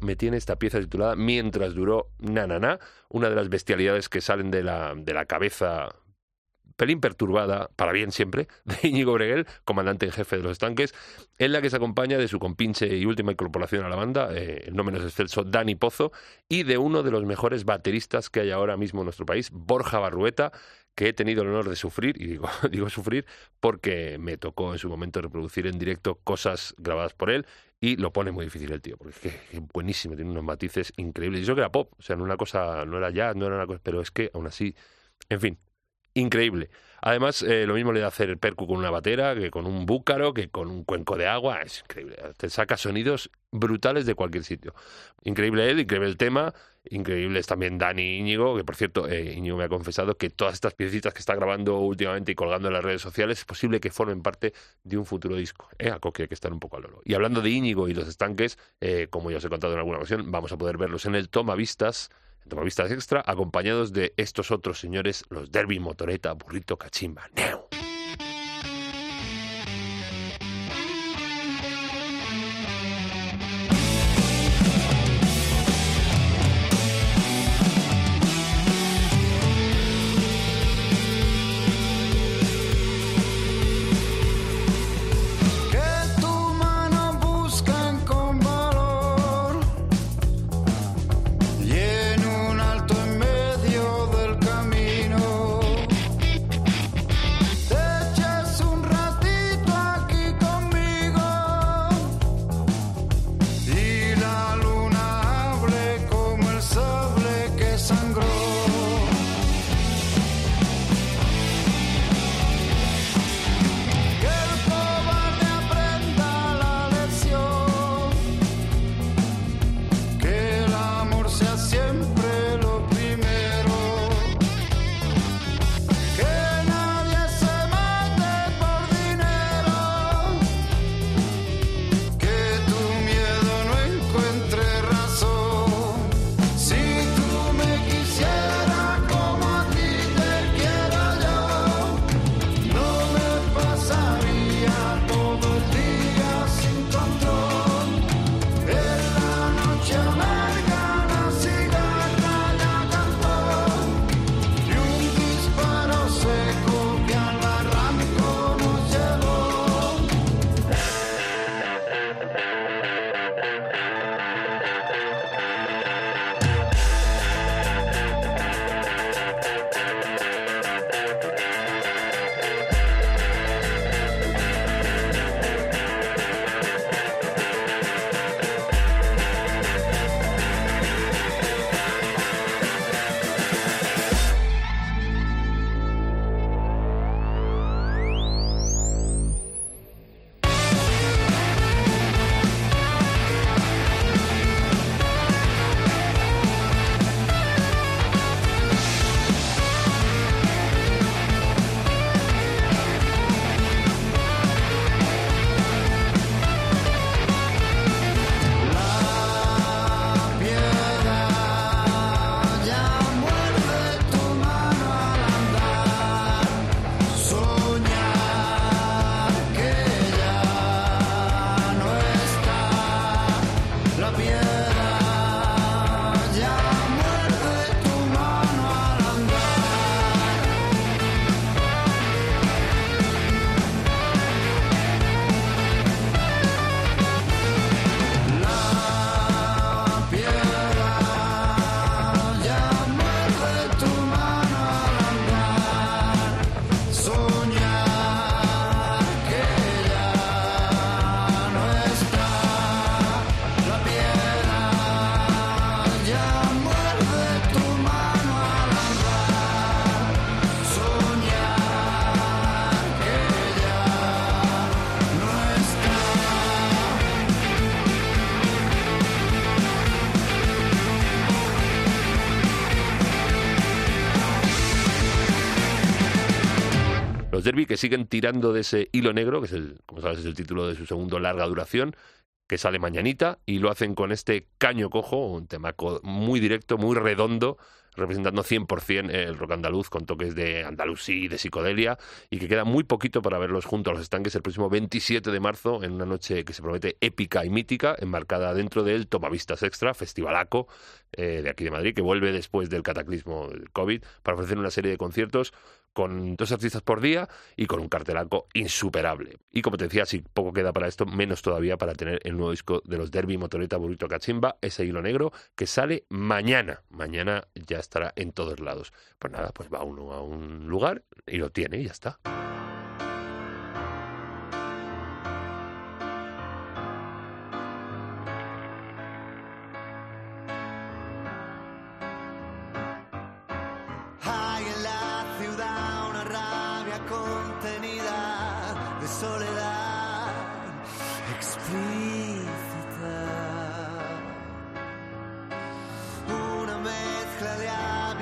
Speaker 6: Me tiene esta pieza titulada Mientras duró Na Na Na, una de las bestialidades que salen de la, de la cabeza pelín perturbada, para bien siempre, de Íñigo Breguel, comandante en jefe de los estanques, en la que se acompaña de su compinche y última incorporación a la banda, eh, el no menos excelso Dani Pozo, y de uno de los mejores bateristas que hay ahora mismo en nuestro país, Borja Barrueta, que he tenido el honor de sufrir, y digo, digo sufrir porque me tocó en su momento reproducir en directo cosas grabadas por él, y lo pone muy difícil el tío, porque es que buenísimo, tiene unos matices increíbles. Y eso que era pop, o sea, no una cosa, no era jazz, no era una cosa, pero es que aún así, en fin, increíble. Además, eh, lo mismo le da hacer percu con una batera, que con un búcaro, que con un cuenco de agua. Es increíble. Te saca sonidos brutales de cualquier sitio. Increíble él, increíble el tema. Increíble es también Dani Íñigo, que por cierto, eh, Íñigo me ha confesado que todas estas piecitas que está grabando últimamente y colgando en las redes sociales es posible que formen parte de un futuro disco. Eh, a que hay que estar un poco al loro. Y hablando de Íñigo y los estanques, eh, como ya os he contado en alguna ocasión, vamos a poder verlos en el Toma Vistas Tomavistas Extra, acompañados de estos otros señores, los Derby Motoreta, Burrito Cachimba, Neo. Derby que siguen tirando de ese hilo negro, que es el, como sabes, es el título de su segundo larga duración,
Speaker 1: que sale mañanita y lo hacen con este caño cojo, un tema muy directo, muy redondo, representando 100% el rock andaluz con toques de andalusí y de psicodelia y que queda muy poquito para verlos junto a los estanques el próximo 27 de marzo en una noche que se promete épica y mítica, enmarcada dentro del Tomavistas Extra, festivalaco eh, de aquí de Madrid, que vuelve después del cataclismo del COVID para ofrecer una serie de conciertos con dos artistas por día y con un cartelaco insuperable. Y como te decía, si poco queda para esto, menos todavía para tener el nuevo disco de los Derby Motoreta Burrito Cachimba, ese hilo negro, que sale mañana. Mañana ya estará en todos lados. Pues nada, pues va uno a un lugar y lo tiene y ya está.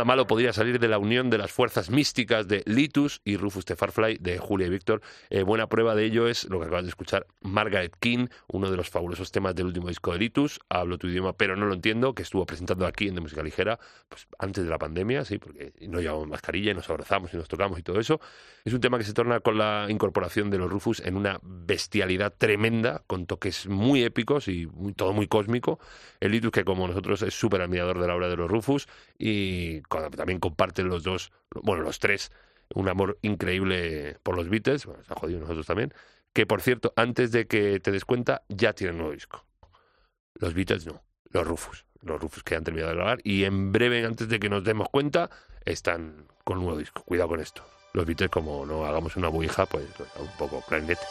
Speaker 7: Nada malo podría salir de la unión de las fuerzas místicas de Litus y Rufus the Farfly de Julia y Víctor. Eh, buena prueba de ello es lo que acabas de escuchar, Margaret King, uno de los fabulosos temas del último disco de Litus. Hablo tu idioma, pero no lo entiendo, que estuvo presentando aquí en De Música Ligera, pues antes de la pandemia, sí, porque no llevamos mascarilla y nos abrazamos y nos tocamos y todo eso. Es un tema que se torna con la incorporación de los Rufus en una bestialidad tremenda, con toques muy épicos y todo muy cósmico. El Litus, que como nosotros es súper admirador de la obra de los Rufus y también comparten los dos, bueno, los tres, un amor increíble por los Beatles, se ha jodido nosotros también, que por cierto, antes de que te des cuenta, ya tienen nuevo disco. Los Beatles no, los Rufus, los Rufus que han terminado de grabar y en breve, antes de que nos demos cuenta, están con nuevo disco. Cuidado con esto. Los Beatles, como no hagamos una buija, pues un poco clarinete.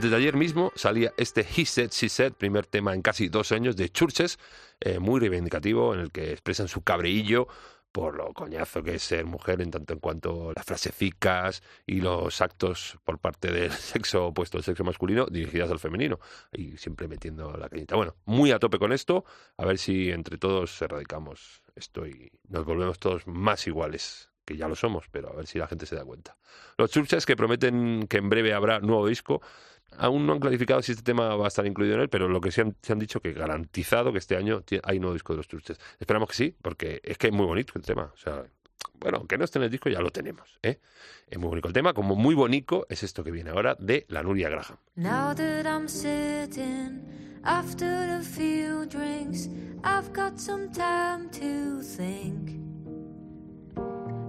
Speaker 7: Antes de ayer mismo salía este He Said, She Said, primer tema en casi dos años de Churches, eh, muy reivindicativo, en el que expresan su cabreillo por lo coñazo que es ser mujer en tanto en cuanto las frasecicas y los actos por parte del sexo opuesto al sexo masculino dirigidas al femenino y siempre metiendo la cañita. Bueno, muy a tope con esto, a ver si entre todos erradicamos esto y nos volvemos todos más iguales, que ya lo somos, pero a ver si la gente se da cuenta. Los churches que prometen que en breve habrá nuevo disco Aún no han clarificado si este tema va a estar incluido en él, pero lo que se han, se han dicho que garantizado que este año hay nuevo disco de los Truches. Esperamos que sí, porque es que es muy bonito el tema. O sea, bueno, aunque no esté en el disco, ya lo tenemos. ¿eh? Es muy bonito el tema, como muy bonito es esto que viene ahora de la Nuria Graham.
Speaker 8: Now that I'm sitting after the few drinks, I've got some time to think.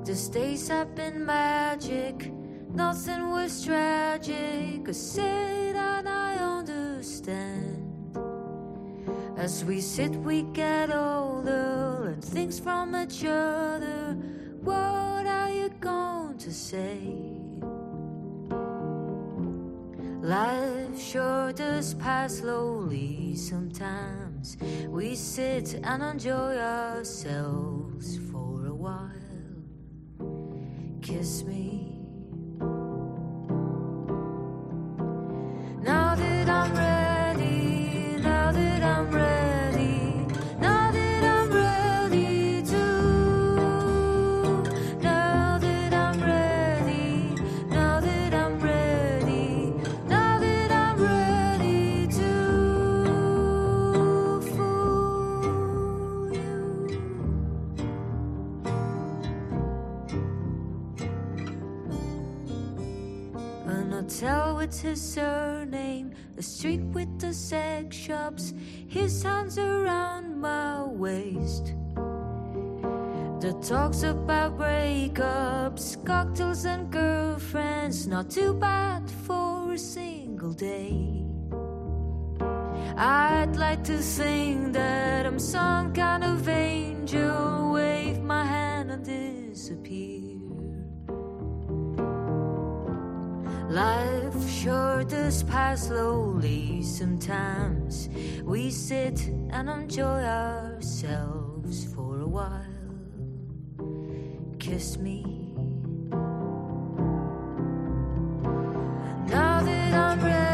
Speaker 8: This days have been magic. Nothing was tragic I said, and I understand. As we sit, we get older, learn things from each other. What are you going to say? Life sure does pass slowly sometimes. We sit and enjoy ourselves for a while. Kiss me. Now that Hotel with his surname, a street with the sex shops, his hands around my waist. The talks about breakups, cocktails, and girlfriends, not too bad for a single day. I'd like to think that I'm some kind of angel, wave my hand and disappear. Life sure does pass slowly sometimes. We sit and enjoy ourselves for a while. Kiss me. Now that I'm ready,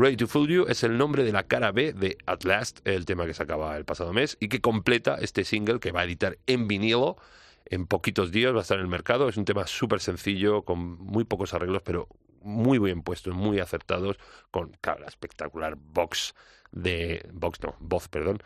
Speaker 8: Ready to Fool You
Speaker 1: es el nombre de la cara B de At Last, el tema que sacaba el pasado mes y que completa este single que va a editar en vinilo. En poquitos días va a estar en el mercado. Es un tema súper sencillo, con muy pocos arreglos, pero muy bien puestos, muy acertados, con claro, la espectacular box de. Box no, voz, perdón,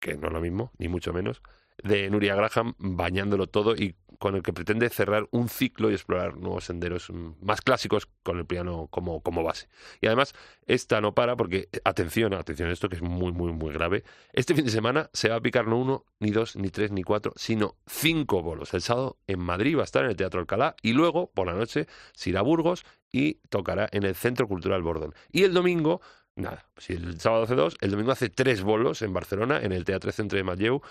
Speaker 1: que no es lo mismo, ni mucho menos, de Nuria Graham bañándolo todo y con el que pretende cerrar un ciclo y explorar nuevos senderos más clásicos con el piano como, como base. Y además, esta no para porque, atención, atención a esto que es muy, muy, muy grave. Este fin de semana se va a picar no uno, ni dos, ni tres, ni cuatro, sino cinco bolos. El sábado en Madrid va a estar en el Teatro Alcalá y luego, por la noche, se irá a Burgos y tocará en el Centro Cultural Bordón. Y el domingo nada, si el sábado hace dos, el domingo hace tres bolos en Barcelona, en el Teatro Centro de Matlleu,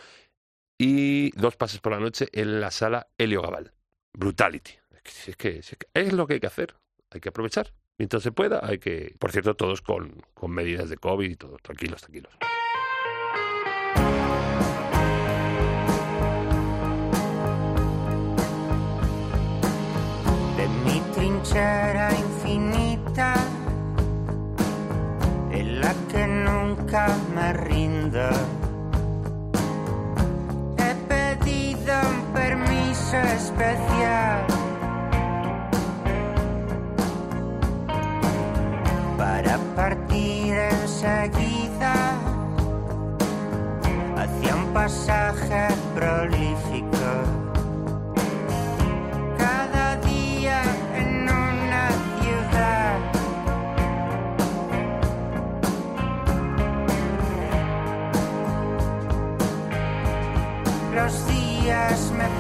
Speaker 1: y dos pases por la noche en la sala Helio Gabal. Brutality. Es que, es lo que hay que hacer. Hay que aprovechar. Mientras se pueda, hay que. Por cierto, todos con, con medidas de COVID y todo. Tranquilos, tranquilos.
Speaker 9: de mi trinchera infinita en la que nunca me rindo. Especial para partir enseguida hacia un pasaje prolífico.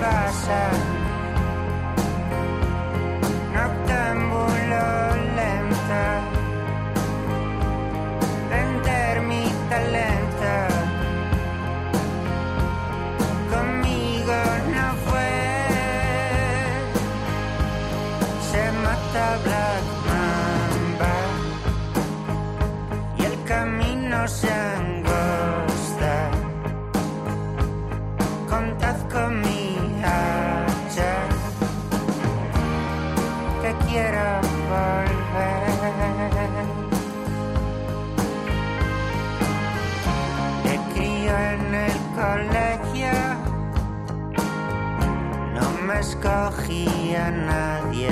Speaker 9: Pasan. Noctámbulo escogí a nadie.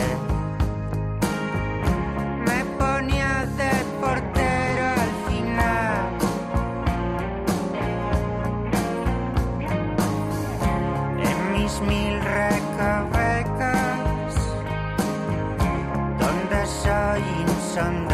Speaker 9: Me ponía de portero al final. En mis mil recovecas, donde soy insondable.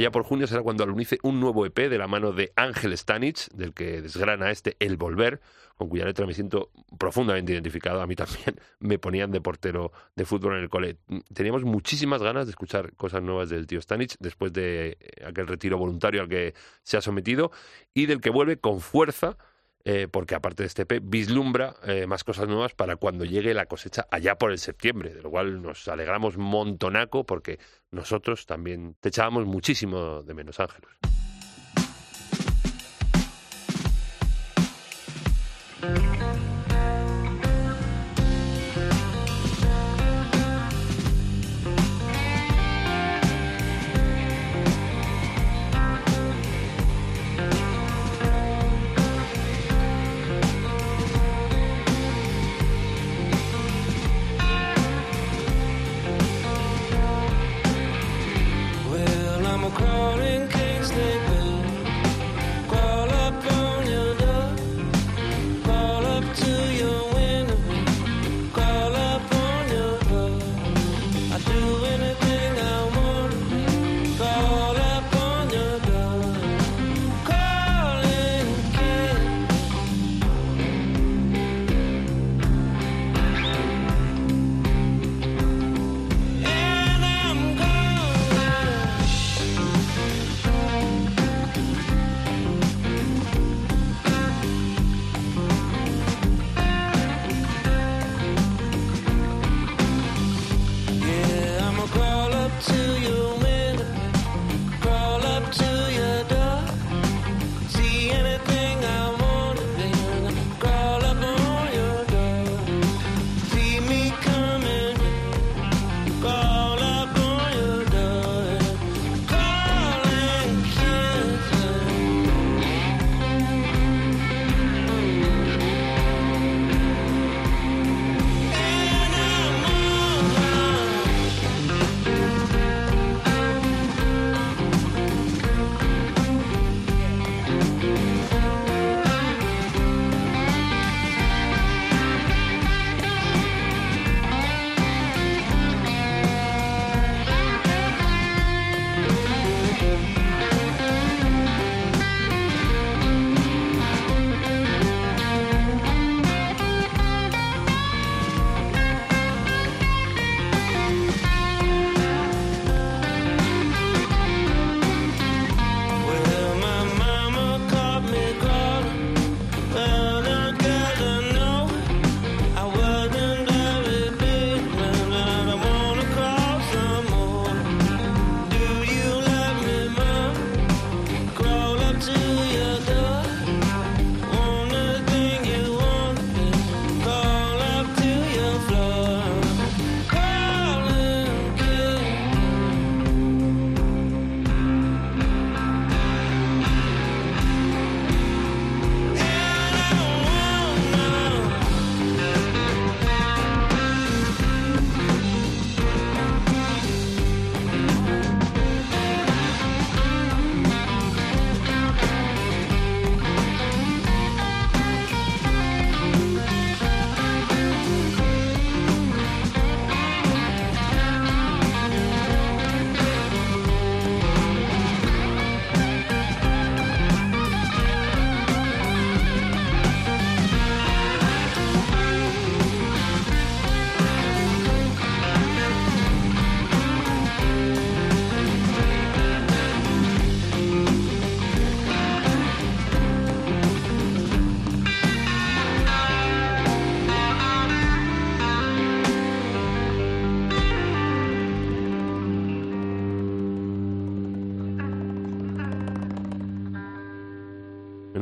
Speaker 1: Allá por junio será cuando alunice un nuevo EP de la mano de Ángel Stanich, del que desgrana este El Volver, con cuya letra me siento profundamente identificado. A mí también me ponían de portero de fútbol en el cole. Teníamos muchísimas ganas de escuchar cosas nuevas del tío Stanich después de eh, aquel retiro voluntario al que se ha sometido y del que vuelve con fuerza. Eh, porque aparte de este EP, vislumbra eh, más cosas nuevas para cuando llegue la cosecha allá por el septiembre, de lo cual nos alegramos montonaco porque nosotros también te echábamos muchísimo de menos, Ángelos.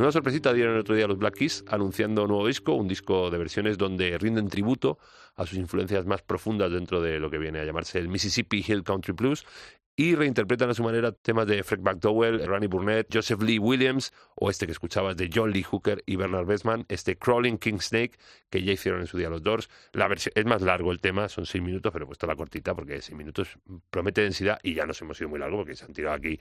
Speaker 8: Menuda sorpresita dieron el otro día los Black Keys anunciando un nuevo disco, un disco de versiones donde rinden tributo a sus influencias más profundas dentro de lo que viene a llamarse el Mississippi Hill Country Blues y reinterpretan a su manera temas de Fred McDowell, Ronnie Burnett, Joseph Lee Williams o este que escuchabas de John Lee Hooker y Bernard Bestman, este Crawling King Snake que ya hicieron en su día los Doors. La versión, es más largo el tema, son seis minutos, pero he puesto la cortita porque seis minutos promete densidad y ya nos hemos ido muy largo porque se han tirado aquí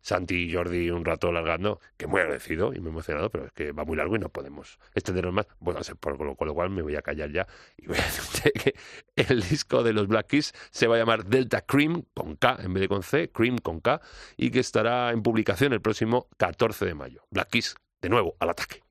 Speaker 8: Santi y Jordi un rato largando, que muy agradecido y muy emocionado, pero es que va muy largo y no podemos extendernos más. Bueno, por, con, lo, con lo cual me voy a callar ya y voy a decirte que el disco de los Black Keys se va a llamar Delta Cream con K en vez de con C, Cream con K, y que estará en publicación el próximo 14 de mayo. Black Keys, de nuevo, al ataque.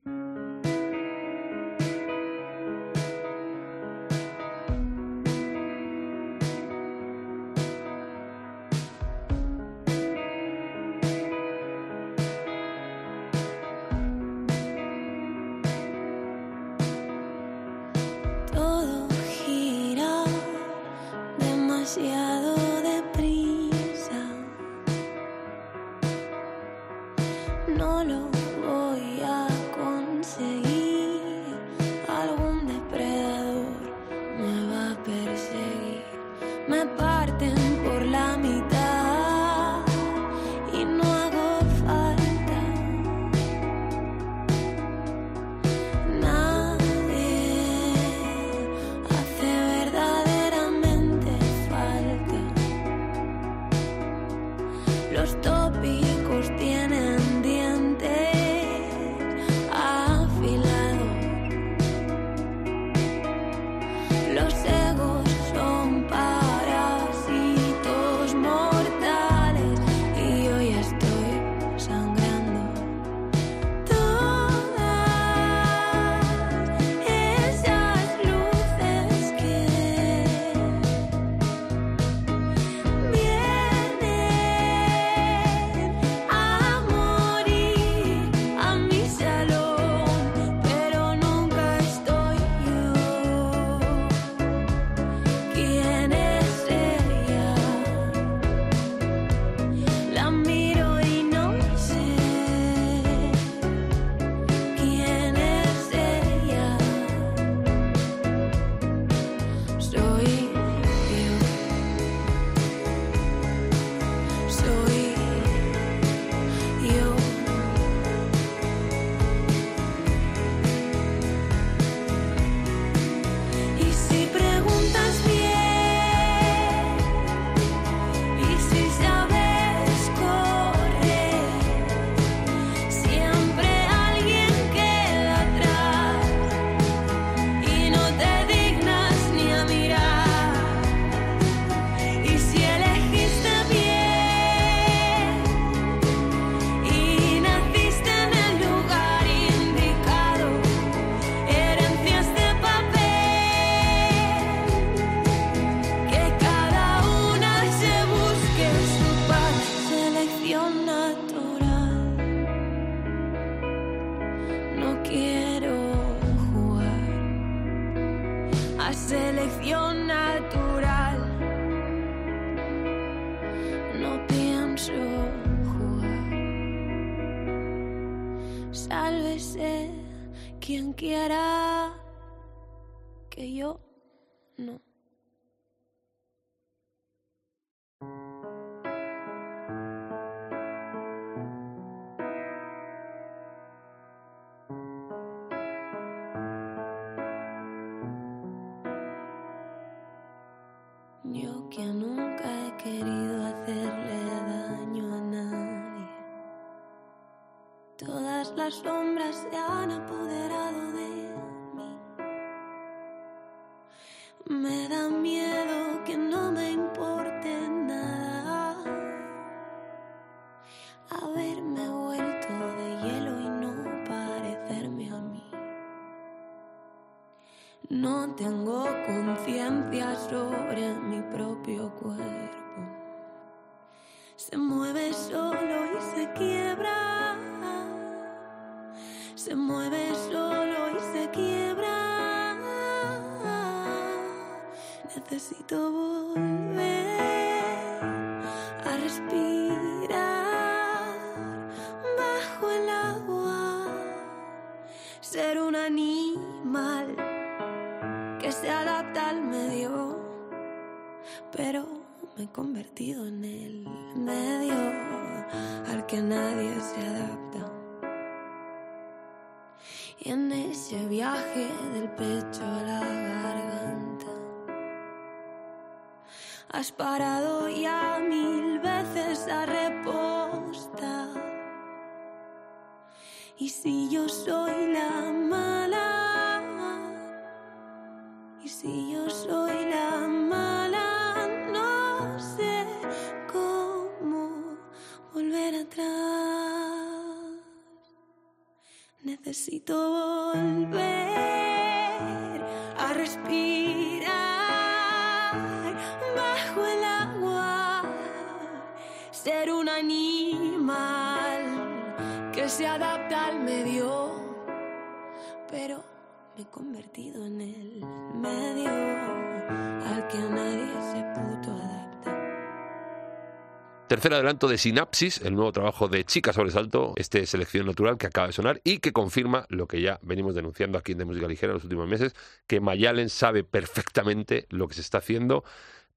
Speaker 1: Tercer adelanto de Sinapsis, el nuevo trabajo de Chica Sobresalto, este selección natural que acaba de sonar y que confirma lo que ya venimos denunciando aquí en De Música Ligera los últimos meses, que Mayalen sabe perfectamente lo que se está haciendo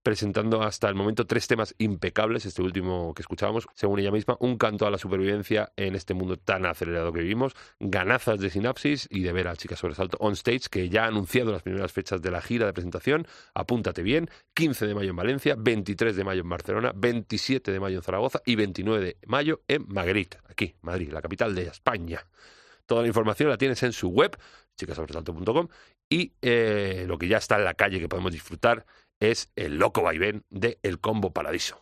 Speaker 1: presentando hasta el momento tres temas impecables, este último que escuchábamos, según ella misma, un canto a la supervivencia en este mundo tan acelerado que vivimos, ganazas de sinapsis y de ver a Chica Sobresalto on stage, que ya ha anunciado las primeras fechas de la gira de presentación, apúntate bien, 15 de mayo en Valencia, 23 de mayo en Barcelona, 27 de mayo en Zaragoza y 29 de mayo en Madrid, aquí, Madrid, la capital de España. Toda la información la tienes en su web, chicasobresalto.com, y eh, lo que ya está en la calle que podemos disfrutar es el loco vaivén de El Combo Paradiso.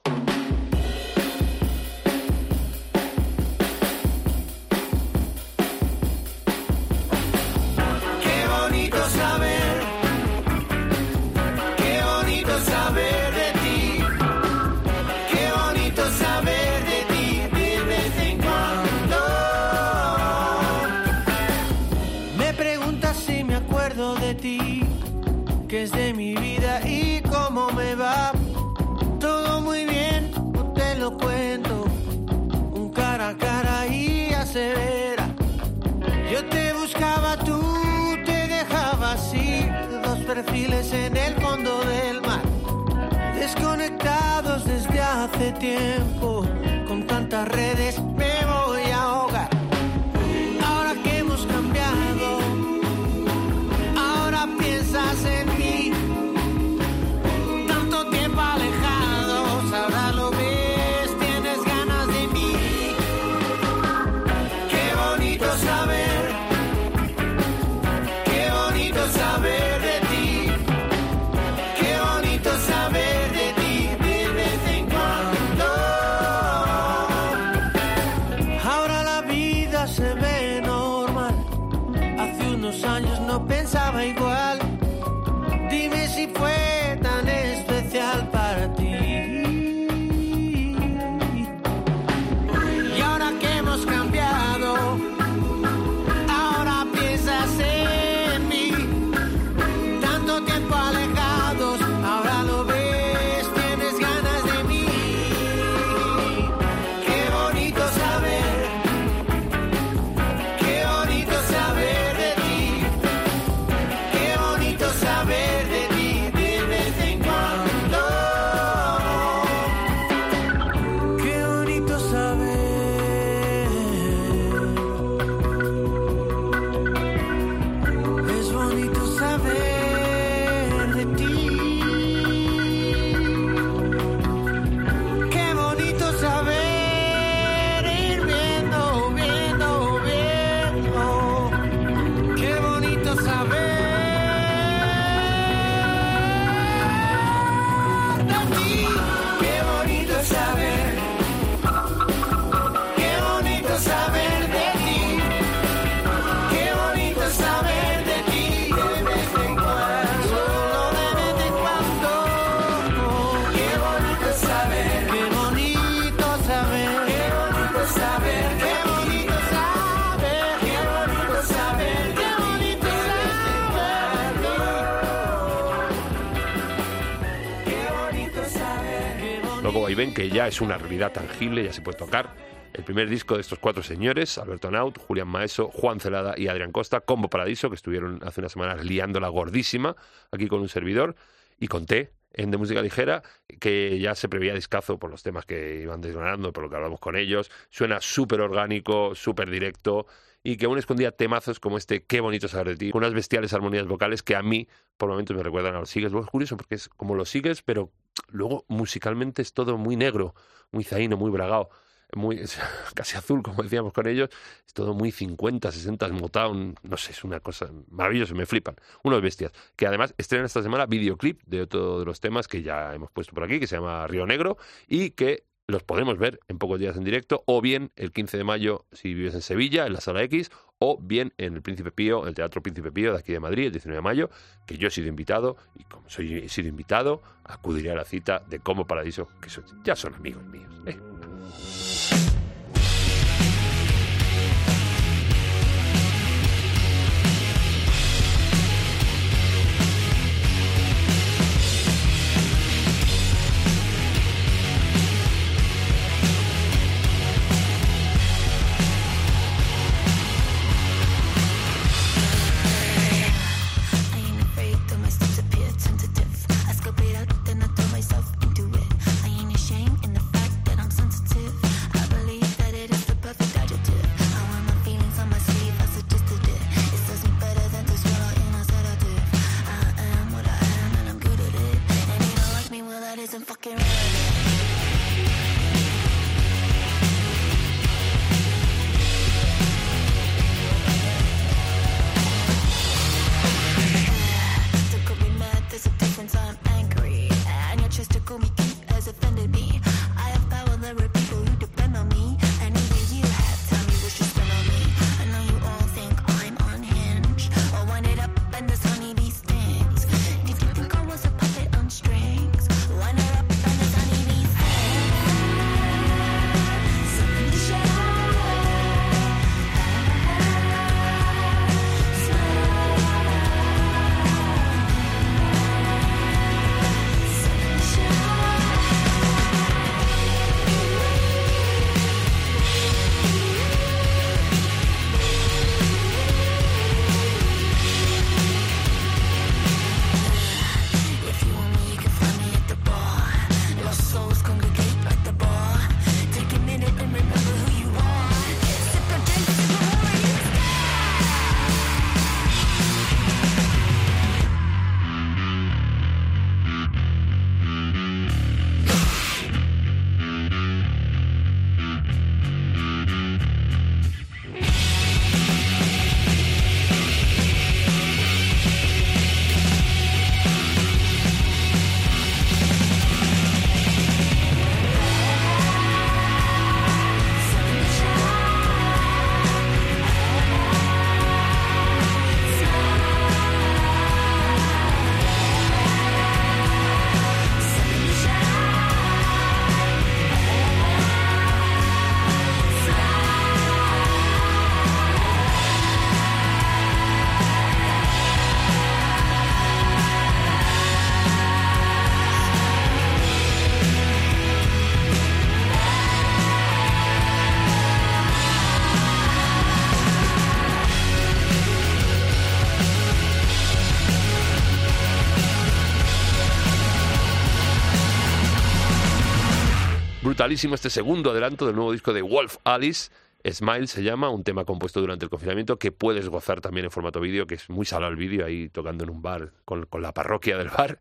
Speaker 10: En el fondo del mar, desconectados desde hace tiempo,
Speaker 1: vaivén que ya es una realidad tangible, ya se puede tocar el primer disco de estos cuatro señores, Alberto Naut, Julián Maeso, Juan Celada y Adrián Costa, Combo Paradiso, que estuvieron hace unas semanas liándola gordísima aquí con un servidor, y conté en De Música Ligera, que ya se prevía discazo por los temas que iban desgranando, por lo que hablamos con ellos. Suena súper orgánico, súper directo, y que aún escondía temazos como este Qué bonito saber de ti, con unas bestiales armonías vocales que a mí por momentos me recuerdan a los sigues. Luego es curioso porque es como los sigues, pero luego musicalmente es todo muy negro, muy zaino, muy bragado muy casi azul, como decíamos con ellos, es todo muy 50, 60, Motown, no sé, es una cosa maravillosa, me flipan. Unos bestias, que además estrenan esta semana videoclip de otro de los temas que ya hemos puesto por aquí, que se llama Río Negro, y que los podemos ver en pocos días en directo, o bien el 15 de mayo si vives en Sevilla, en la Sala X, o bien en el Príncipe Pío, el Teatro Príncipe Pío de aquí de Madrid, el 19 de mayo, que yo he sido invitado, y como soy, he sido invitado, acudiré a la cita de Como Paradiso, que ya son amigos míos. ¿eh? Brutalísimo este segundo adelanto del nuevo disco de Wolf Alice. Smile se llama, un tema compuesto durante el confinamiento que puedes gozar también en formato vídeo, que es muy salado el vídeo ahí tocando en un bar con, con la parroquia del bar.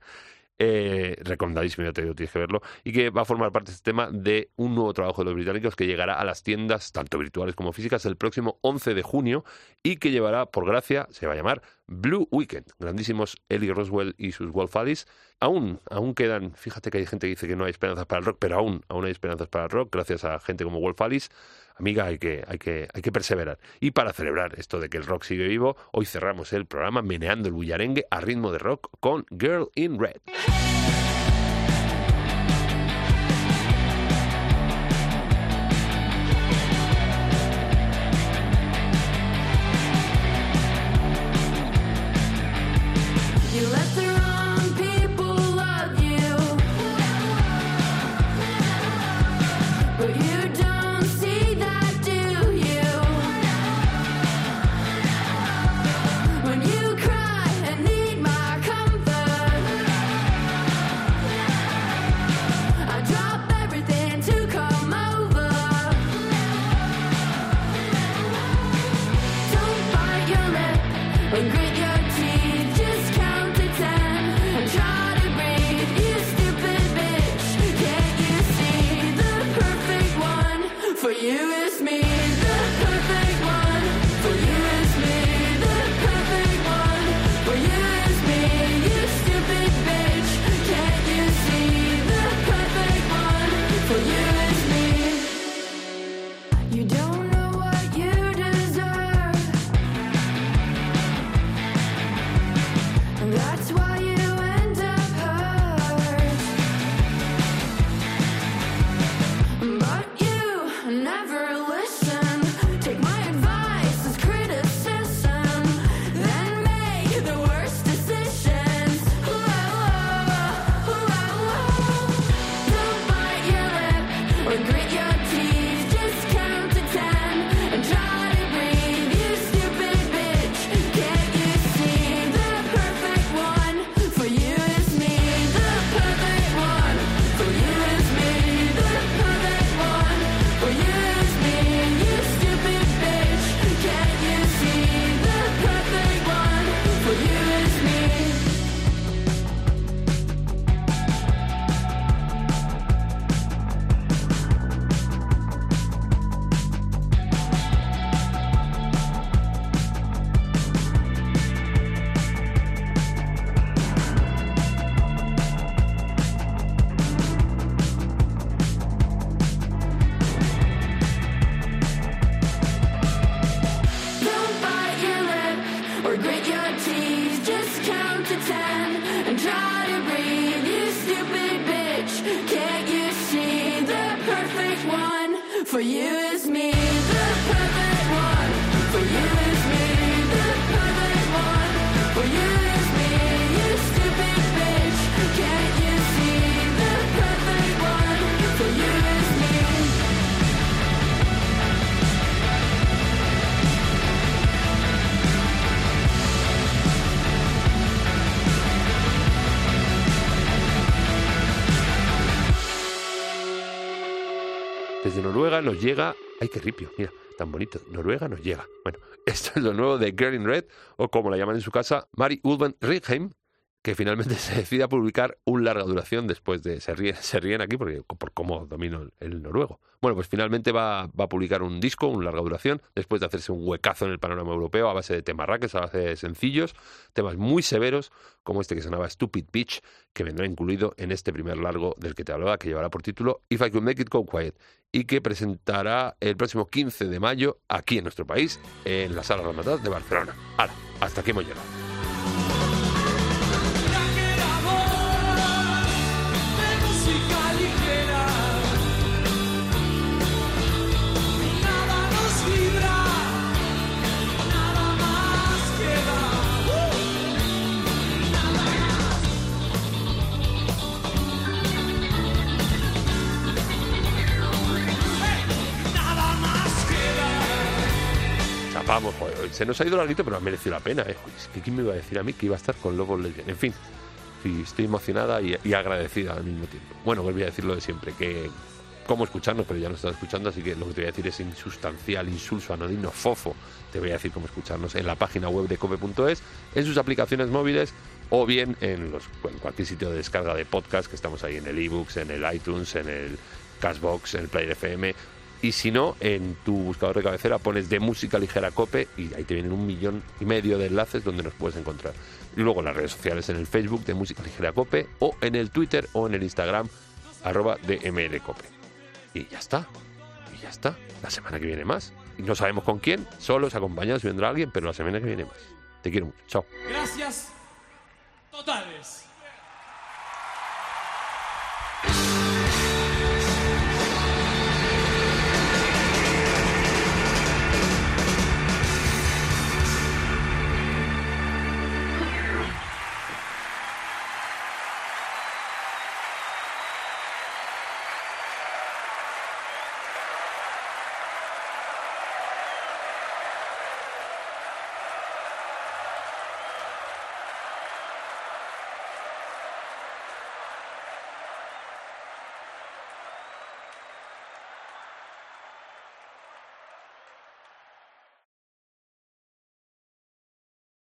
Speaker 1: Eh, recomendadísimo, ya te digo, tienes que verlo, y que va a formar parte de este tema de un nuevo trabajo de los británicos que llegará a las tiendas, tanto virtuales como físicas, el próximo 11 de junio y que llevará, por gracia, se va a llamar Blue Weekend. Grandísimos Ellie Roswell y sus Wolf Alice. Aún, aún quedan, fíjate que hay gente que dice que no hay esperanzas para el rock, pero aún, aún hay esperanzas para el rock, gracias a gente como Wolf Alice amiga, hay que, hay, que, hay que perseverar. Y para celebrar esto de que el rock sigue vivo, hoy cerramos el programa meneando el bullarengue a ritmo de rock con Girl in Red. Desde Noruega nos llega. ¡Ay, qué ripio! Mira, tan bonito. Noruega nos llega. Bueno, esto es lo nuevo de Girl in Red, o como la llaman en su casa, Mari Ulven Righeim, que finalmente se decide a publicar un larga duración después de. Se ríen, se ríen aquí porque, por cómo domino el, noruego. Bueno, pues finalmente va, va a publicar un disco, un larga duración, después de hacerse un huecazo en el panorama europeo a base de temarraques, a base de sencillos, temas muy severos, como este que sonaba Stupid Bitch, que vendrá incluido en este primer largo del que te hablaba, que llevará por título If I Could Make It Go Quiet, y que presentará el próximo 15 de mayo aquí en nuestro país, en la Sala Ramatat de Barcelona. Ahora, hasta aquí hemos llegado. Chapamos, joder, se nos ha ido larguito, pero ha merecido la pena. ¿eh? ¿quién me iba a decir a mí que iba a estar con Love of Legend? En fin, estoy emocionada y, agradecida al mismo tiempo. Bueno, volví a decir lo de siempre, que cómo escucharnos, pero ya lo estás escuchando, así que lo que te voy a decir es insustancial, insulso, anodino, fofo. Te voy a decir cómo escucharnos en la página web de cope.es, en sus aplicaciones móviles o bien en, los, en cualquier sitio de descarga de podcast, que estamos ahí en el ebooks, en el iTunes, en el Cashbox, en el Player FM. Y si no, en tu buscador de cabecera pones de música ligera cope y ahí te vienen un millón y medio de enlaces donde nos puedes encontrar. Luego en las redes sociales, en el Facebook de música ligera cope o en el Twitter o en el Instagram arroba de mlcope. Y ya está. Y ya está. La semana que viene más. Y no sabemos con quién, solos, acompañados, si vendrá alguien, pero la semana que viene más. Te quiero mucho. Chao.
Speaker 2: Gracias. Totales.